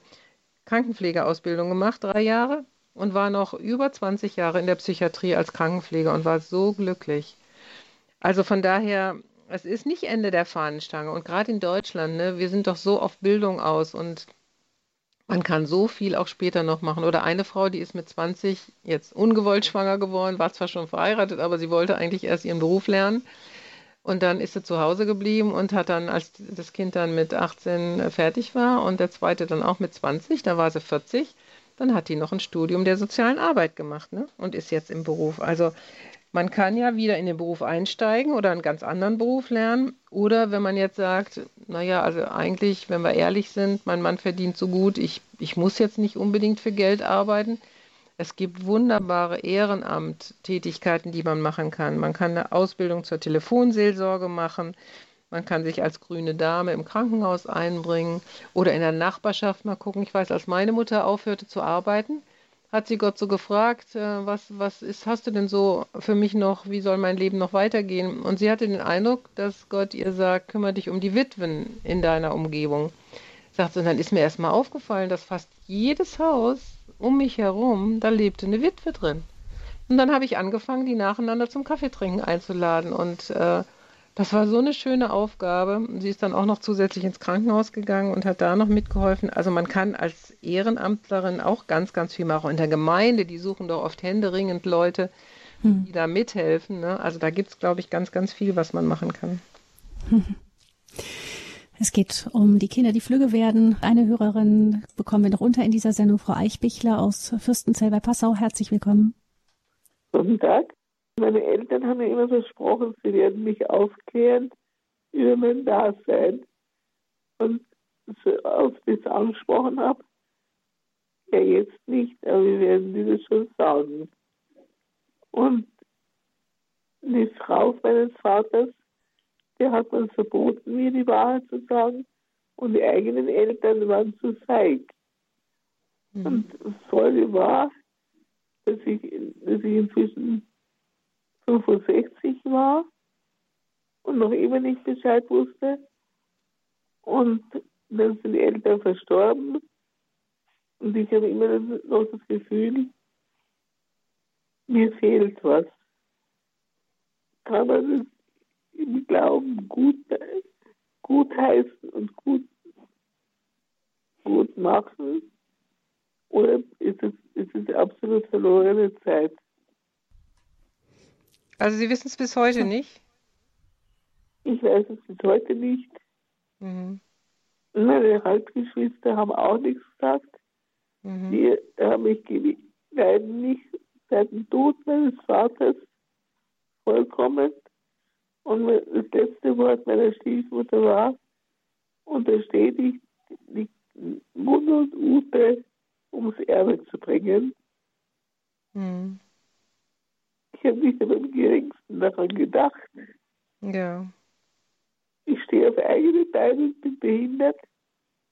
B: Krankenpflegeausbildung gemacht, drei Jahre, und war noch über 20 Jahre in der Psychiatrie als Krankenpfleger und war so glücklich. Also von daher es ist nicht Ende der Fahnenstange. Und gerade in Deutschland, ne, wir sind doch so auf Bildung aus und man kann so viel auch später noch machen. Oder eine Frau, die ist mit 20 jetzt ungewollt schwanger geworden, war zwar schon verheiratet, aber sie wollte eigentlich erst ihren Beruf lernen. Und dann ist sie zu Hause geblieben und hat dann, als das Kind dann mit 18 fertig war und der zweite dann auch mit 20, da war sie 40, dann hat die noch ein Studium der sozialen Arbeit gemacht ne? und ist jetzt im Beruf. Also man kann ja wieder in den Beruf einsteigen oder einen ganz anderen Beruf lernen. Oder wenn man jetzt sagt, naja, also eigentlich, wenn wir ehrlich sind, mein Mann verdient so gut, ich, ich muss jetzt nicht unbedingt für Geld arbeiten. Es gibt wunderbare Ehrenamttätigkeiten, die man machen kann. Man kann eine Ausbildung zur Telefonseelsorge machen. Man kann sich als grüne Dame im Krankenhaus einbringen oder in der Nachbarschaft mal gucken. Ich weiß, als meine Mutter aufhörte zu arbeiten, hat sie Gott so gefragt, äh, was, was ist, hast du denn so für mich noch, wie soll mein Leben noch weitergehen? Und sie hatte den Eindruck, dass Gott ihr sagt, kümmere dich um die Witwen in deiner Umgebung. Sagt sie, und dann ist mir erstmal aufgefallen, dass fast jedes Haus um mich herum, da lebte eine Witwe drin. Und dann habe ich angefangen, die nacheinander zum Kaffeetrinken einzuladen. Und äh, das war so eine schöne Aufgabe. Sie ist dann auch noch zusätzlich ins Krankenhaus gegangen und hat da noch mitgeholfen. Also man kann als Ehrenamtlerin auch ganz, ganz viel machen. In der Gemeinde, die suchen doch oft händeringend Leute, hm. die da mithelfen. Ne? Also da gibt es, glaube ich, ganz, ganz viel, was man machen kann.
A: Es geht um die Kinder, die Flügge werden. Eine Hörerin bekommen wir noch unter in dieser Sendung, Frau Eichbichler aus Fürstenzell bei Passau. Herzlich willkommen.
E: Guten Tag. Meine Eltern haben mir immer versprochen, sie werden mich aufklären über mein Dasein. Und so oft ich es angesprochen habe, ja jetzt nicht, aber wir werden dir das schon sagen. Und die Frau meines Vaters, der hat uns verboten, mir die Wahrheit zu sagen. Und die eigenen Eltern waren zu feig. Mhm. Und das Tolle war, dass ich, dass ich inzwischen 65 war und noch immer nicht Bescheid wusste. Und dann sind die Eltern verstorben. Und ich habe immer noch das Gefühl, mir fehlt was. Kann man es im Glauben gut, gut heißen und gut, gut machen? Oder ist es, ist es absolut verlorene Zeit?
B: Also Sie wissen es bis heute nicht?
E: Ich weiß es bis heute nicht. Mhm. Meine Halbgeschwister haben auch nichts gesagt. Mhm. Die haben mich leiden nicht seit dem Tod meines Vaters vollkommen. Und das letzte Wort meiner Stiefmutter war, untersteh dich, die Mund und Ute ums Erbe zu bringen. Mhm. Ich habe nicht aber im geringsten daran gedacht.
B: Ja.
E: Ich stehe auf eigene Beine und bin behindert.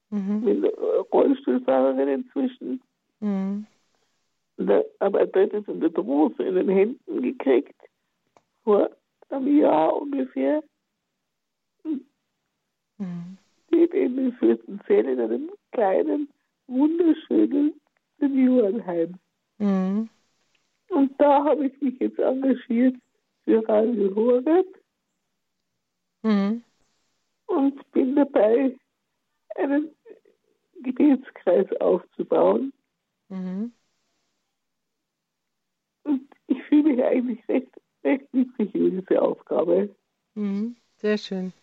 E: Mhm. Bin Rollstuhlfahrerin inzwischen. Mhm. Da, aber drittes und eine Dose in den Händen gekriegt. Vor einem Jahr ungefähr. Mhm. Lebe in den Fürstenzell in einem kleinen, wunderschönen Seniorenheim. Mhm. Und da habe ich mich jetzt engagiert für Radio Horeb mhm. und bin dabei, einen Gebetskreis aufzubauen. Mhm. Und ich fühle mich eigentlich recht, recht glücklich über diese Aufgabe.
B: Mhm. Sehr schön.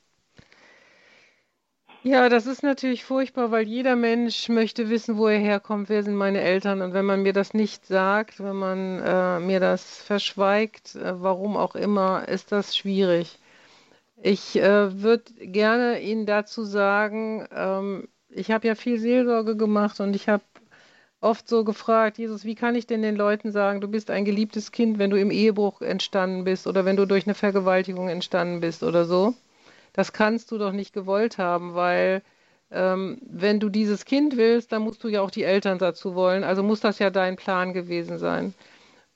B: Ja, das ist natürlich furchtbar, weil jeder Mensch möchte wissen, wo er herkommt, wer sind meine Eltern. Und wenn man mir das nicht sagt, wenn man äh, mir das verschweigt, äh, warum auch immer, ist das schwierig. Ich äh, würde gerne Ihnen dazu sagen, ähm, ich habe ja viel Seelsorge gemacht und ich habe oft so gefragt, Jesus, wie kann ich denn den Leuten sagen, du bist ein geliebtes Kind, wenn du im Ehebruch entstanden bist oder wenn du durch eine Vergewaltigung entstanden bist oder so? das kannst du doch nicht gewollt haben, weil ähm, wenn du dieses Kind willst, dann musst du ja auch die Eltern dazu wollen. Also muss das ja dein Plan gewesen sein.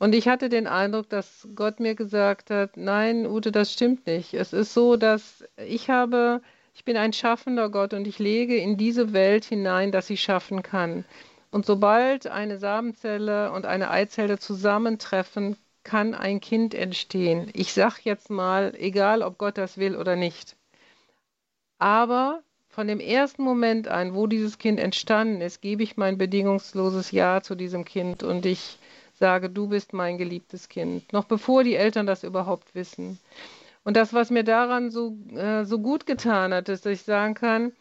B: Und ich hatte den Eindruck, dass Gott mir gesagt hat, nein, Ute, das stimmt nicht. Es ist so, dass ich habe, ich bin ein schaffender Gott und ich lege in diese Welt hinein, dass sie schaffen kann. Und sobald eine Samenzelle und eine Eizelle zusammentreffen, kann ein Kind entstehen. Ich sage jetzt mal, egal ob Gott das will oder nicht. Aber von dem ersten Moment an, wo dieses Kind entstanden ist, gebe ich mein bedingungsloses Ja zu diesem Kind und ich sage, du bist mein geliebtes Kind, noch bevor die Eltern das überhaupt wissen. Und das, was mir daran so, äh, so gut getan hat, ist, dass ich sagen kann,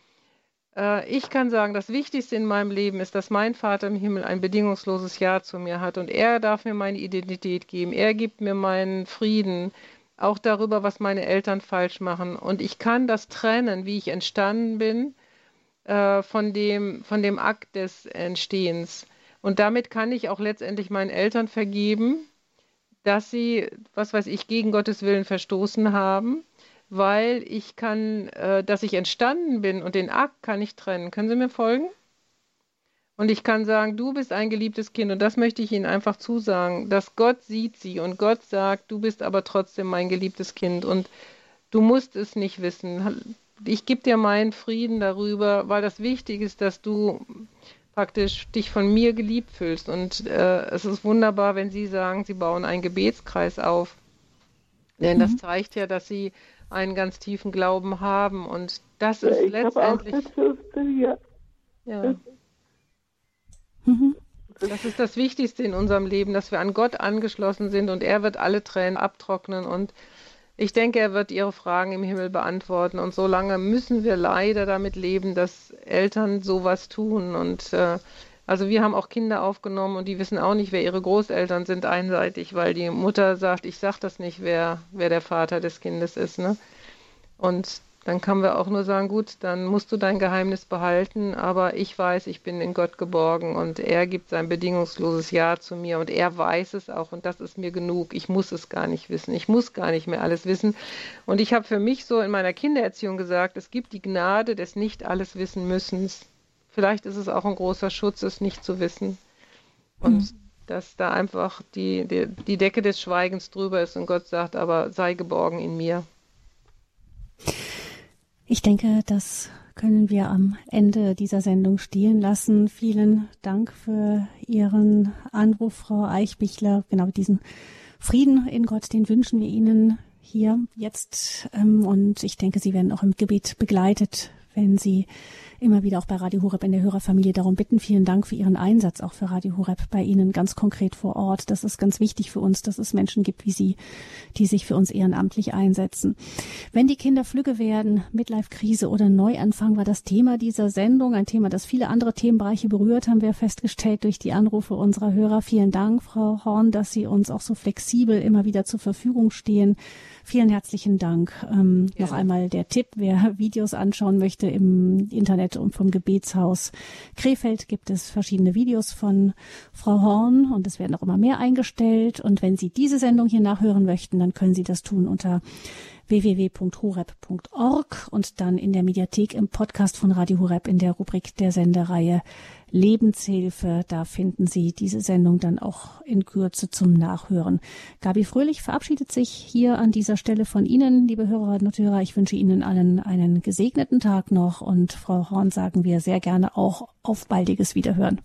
B: ich kann sagen, das Wichtigste in meinem Leben ist, dass mein Vater im Himmel ein bedingungsloses Ja zu mir hat und er darf mir meine Identität geben, er gibt mir meinen Frieden, auch darüber, was meine Eltern falsch machen. Und ich kann das trennen, wie ich entstanden bin, äh, von, dem, von dem Akt des Entstehens. Und damit kann ich auch letztendlich meinen Eltern vergeben, dass sie, was weiß ich, gegen Gottes Willen verstoßen haben, weil ich kann, äh, dass ich entstanden bin und den Akt kann ich trennen. Können Sie mir folgen? Und ich kann sagen, du bist ein geliebtes Kind. Und das möchte ich Ihnen einfach zusagen, dass Gott sieht sie und Gott sagt, du bist aber trotzdem mein geliebtes Kind. Und du musst es nicht wissen. Ich gebe dir meinen Frieden darüber, weil das wichtig ist, dass du praktisch dich von mir geliebt fühlst. Und äh, es ist wunderbar, wenn Sie sagen, Sie bauen einen Gebetskreis auf. Denn mhm. das zeigt ja, dass Sie einen ganz tiefen Glauben haben. Und das
E: ja,
B: ist
E: ich
B: letztendlich.
E: Auch das ja.
B: ja. Mhm. Das ist das Wichtigste in unserem Leben, dass wir an Gott angeschlossen sind und er wird alle Tränen abtrocknen und ich denke, er wird ihre Fragen im Himmel beantworten und so lange müssen wir leider damit leben, dass Eltern sowas tun und äh, also wir haben auch Kinder aufgenommen und die wissen auch nicht, wer ihre Großeltern sind einseitig, weil die Mutter sagt, ich sag das nicht, wer, wer der Vater des Kindes ist. Ne? Und dann können wir auch nur sagen, gut, dann musst du dein Geheimnis behalten, aber ich weiß, ich bin in Gott geborgen und er gibt sein bedingungsloses Ja zu mir und er weiß es auch und das ist mir genug. Ich muss es gar nicht wissen. Ich muss gar nicht mehr alles wissen. Und ich habe für mich so in meiner Kindererziehung gesagt, es gibt die Gnade des nicht alles wissen müssens. Vielleicht ist es auch ein großer Schutz, es nicht zu wissen. Und mhm. dass da einfach die, die, die Decke des Schweigens drüber ist und Gott sagt, aber sei geborgen in mir.
A: Ich denke, das können wir am Ende dieser Sendung stehen lassen. Vielen Dank für Ihren Anruf, Frau Eichbichler. Genau diesen Frieden in Gott, den wünschen wir Ihnen hier jetzt. Ähm, und ich denke, Sie werden auch im Gebet begleitet, wenn Sie immer wieder auch bei Radio Horeb in der Hörerfamilie darum bitten. Vielen Dank für Ihren Einsatz, auch für Radio Horeb bei Ihnen ganz konkret vor Ort. Das ist ganz wichtig für uns, dass es Menschen gibt wie Sie, die sich für uns ehrenamtlich einsetzen. Wenn die Kinder flügge werden, Midlife-Krise oder Neuanfang war das Thema dieser Sendung. Ein Thema, das viele andere Themenbereiche berührt, haben wir festgestellt durch die Anrufe unserer Hörer. Vielen Dank, Frau Horn, dass Sie uns auch so flexibel immer wieder zur Verfügung stehen. Vielen herzlichen Dank. Ähm, noch einmal der Tipp, wer Videos anschauen möchte im Internet und vom Gebetshaus Krefeld gibt es verschiedene Videos von Frau Horn und es werden auch immer mehr eingestellt. Und wenn Sie diese Sendung hier nachhören möchten, dann können Sie das tun unter www.horeb.org und dann in der Mediathek im Podcast von Radio Horeb in der Rubrik der Sendereihe Lebenshilfe. Da finden Sie diese Sendung dann auch in Kürze zum Nachhören. Gabi Fröhlich verabschiedet sich hier an dieser Stelle von Ihnen, liebe Hörerinnen und Hörer. Ich wünsche Ihnen allen einen gesegneten Tag noch und Frau Horn sagen wir sehr gerne auch auf baldiges Wiederhören.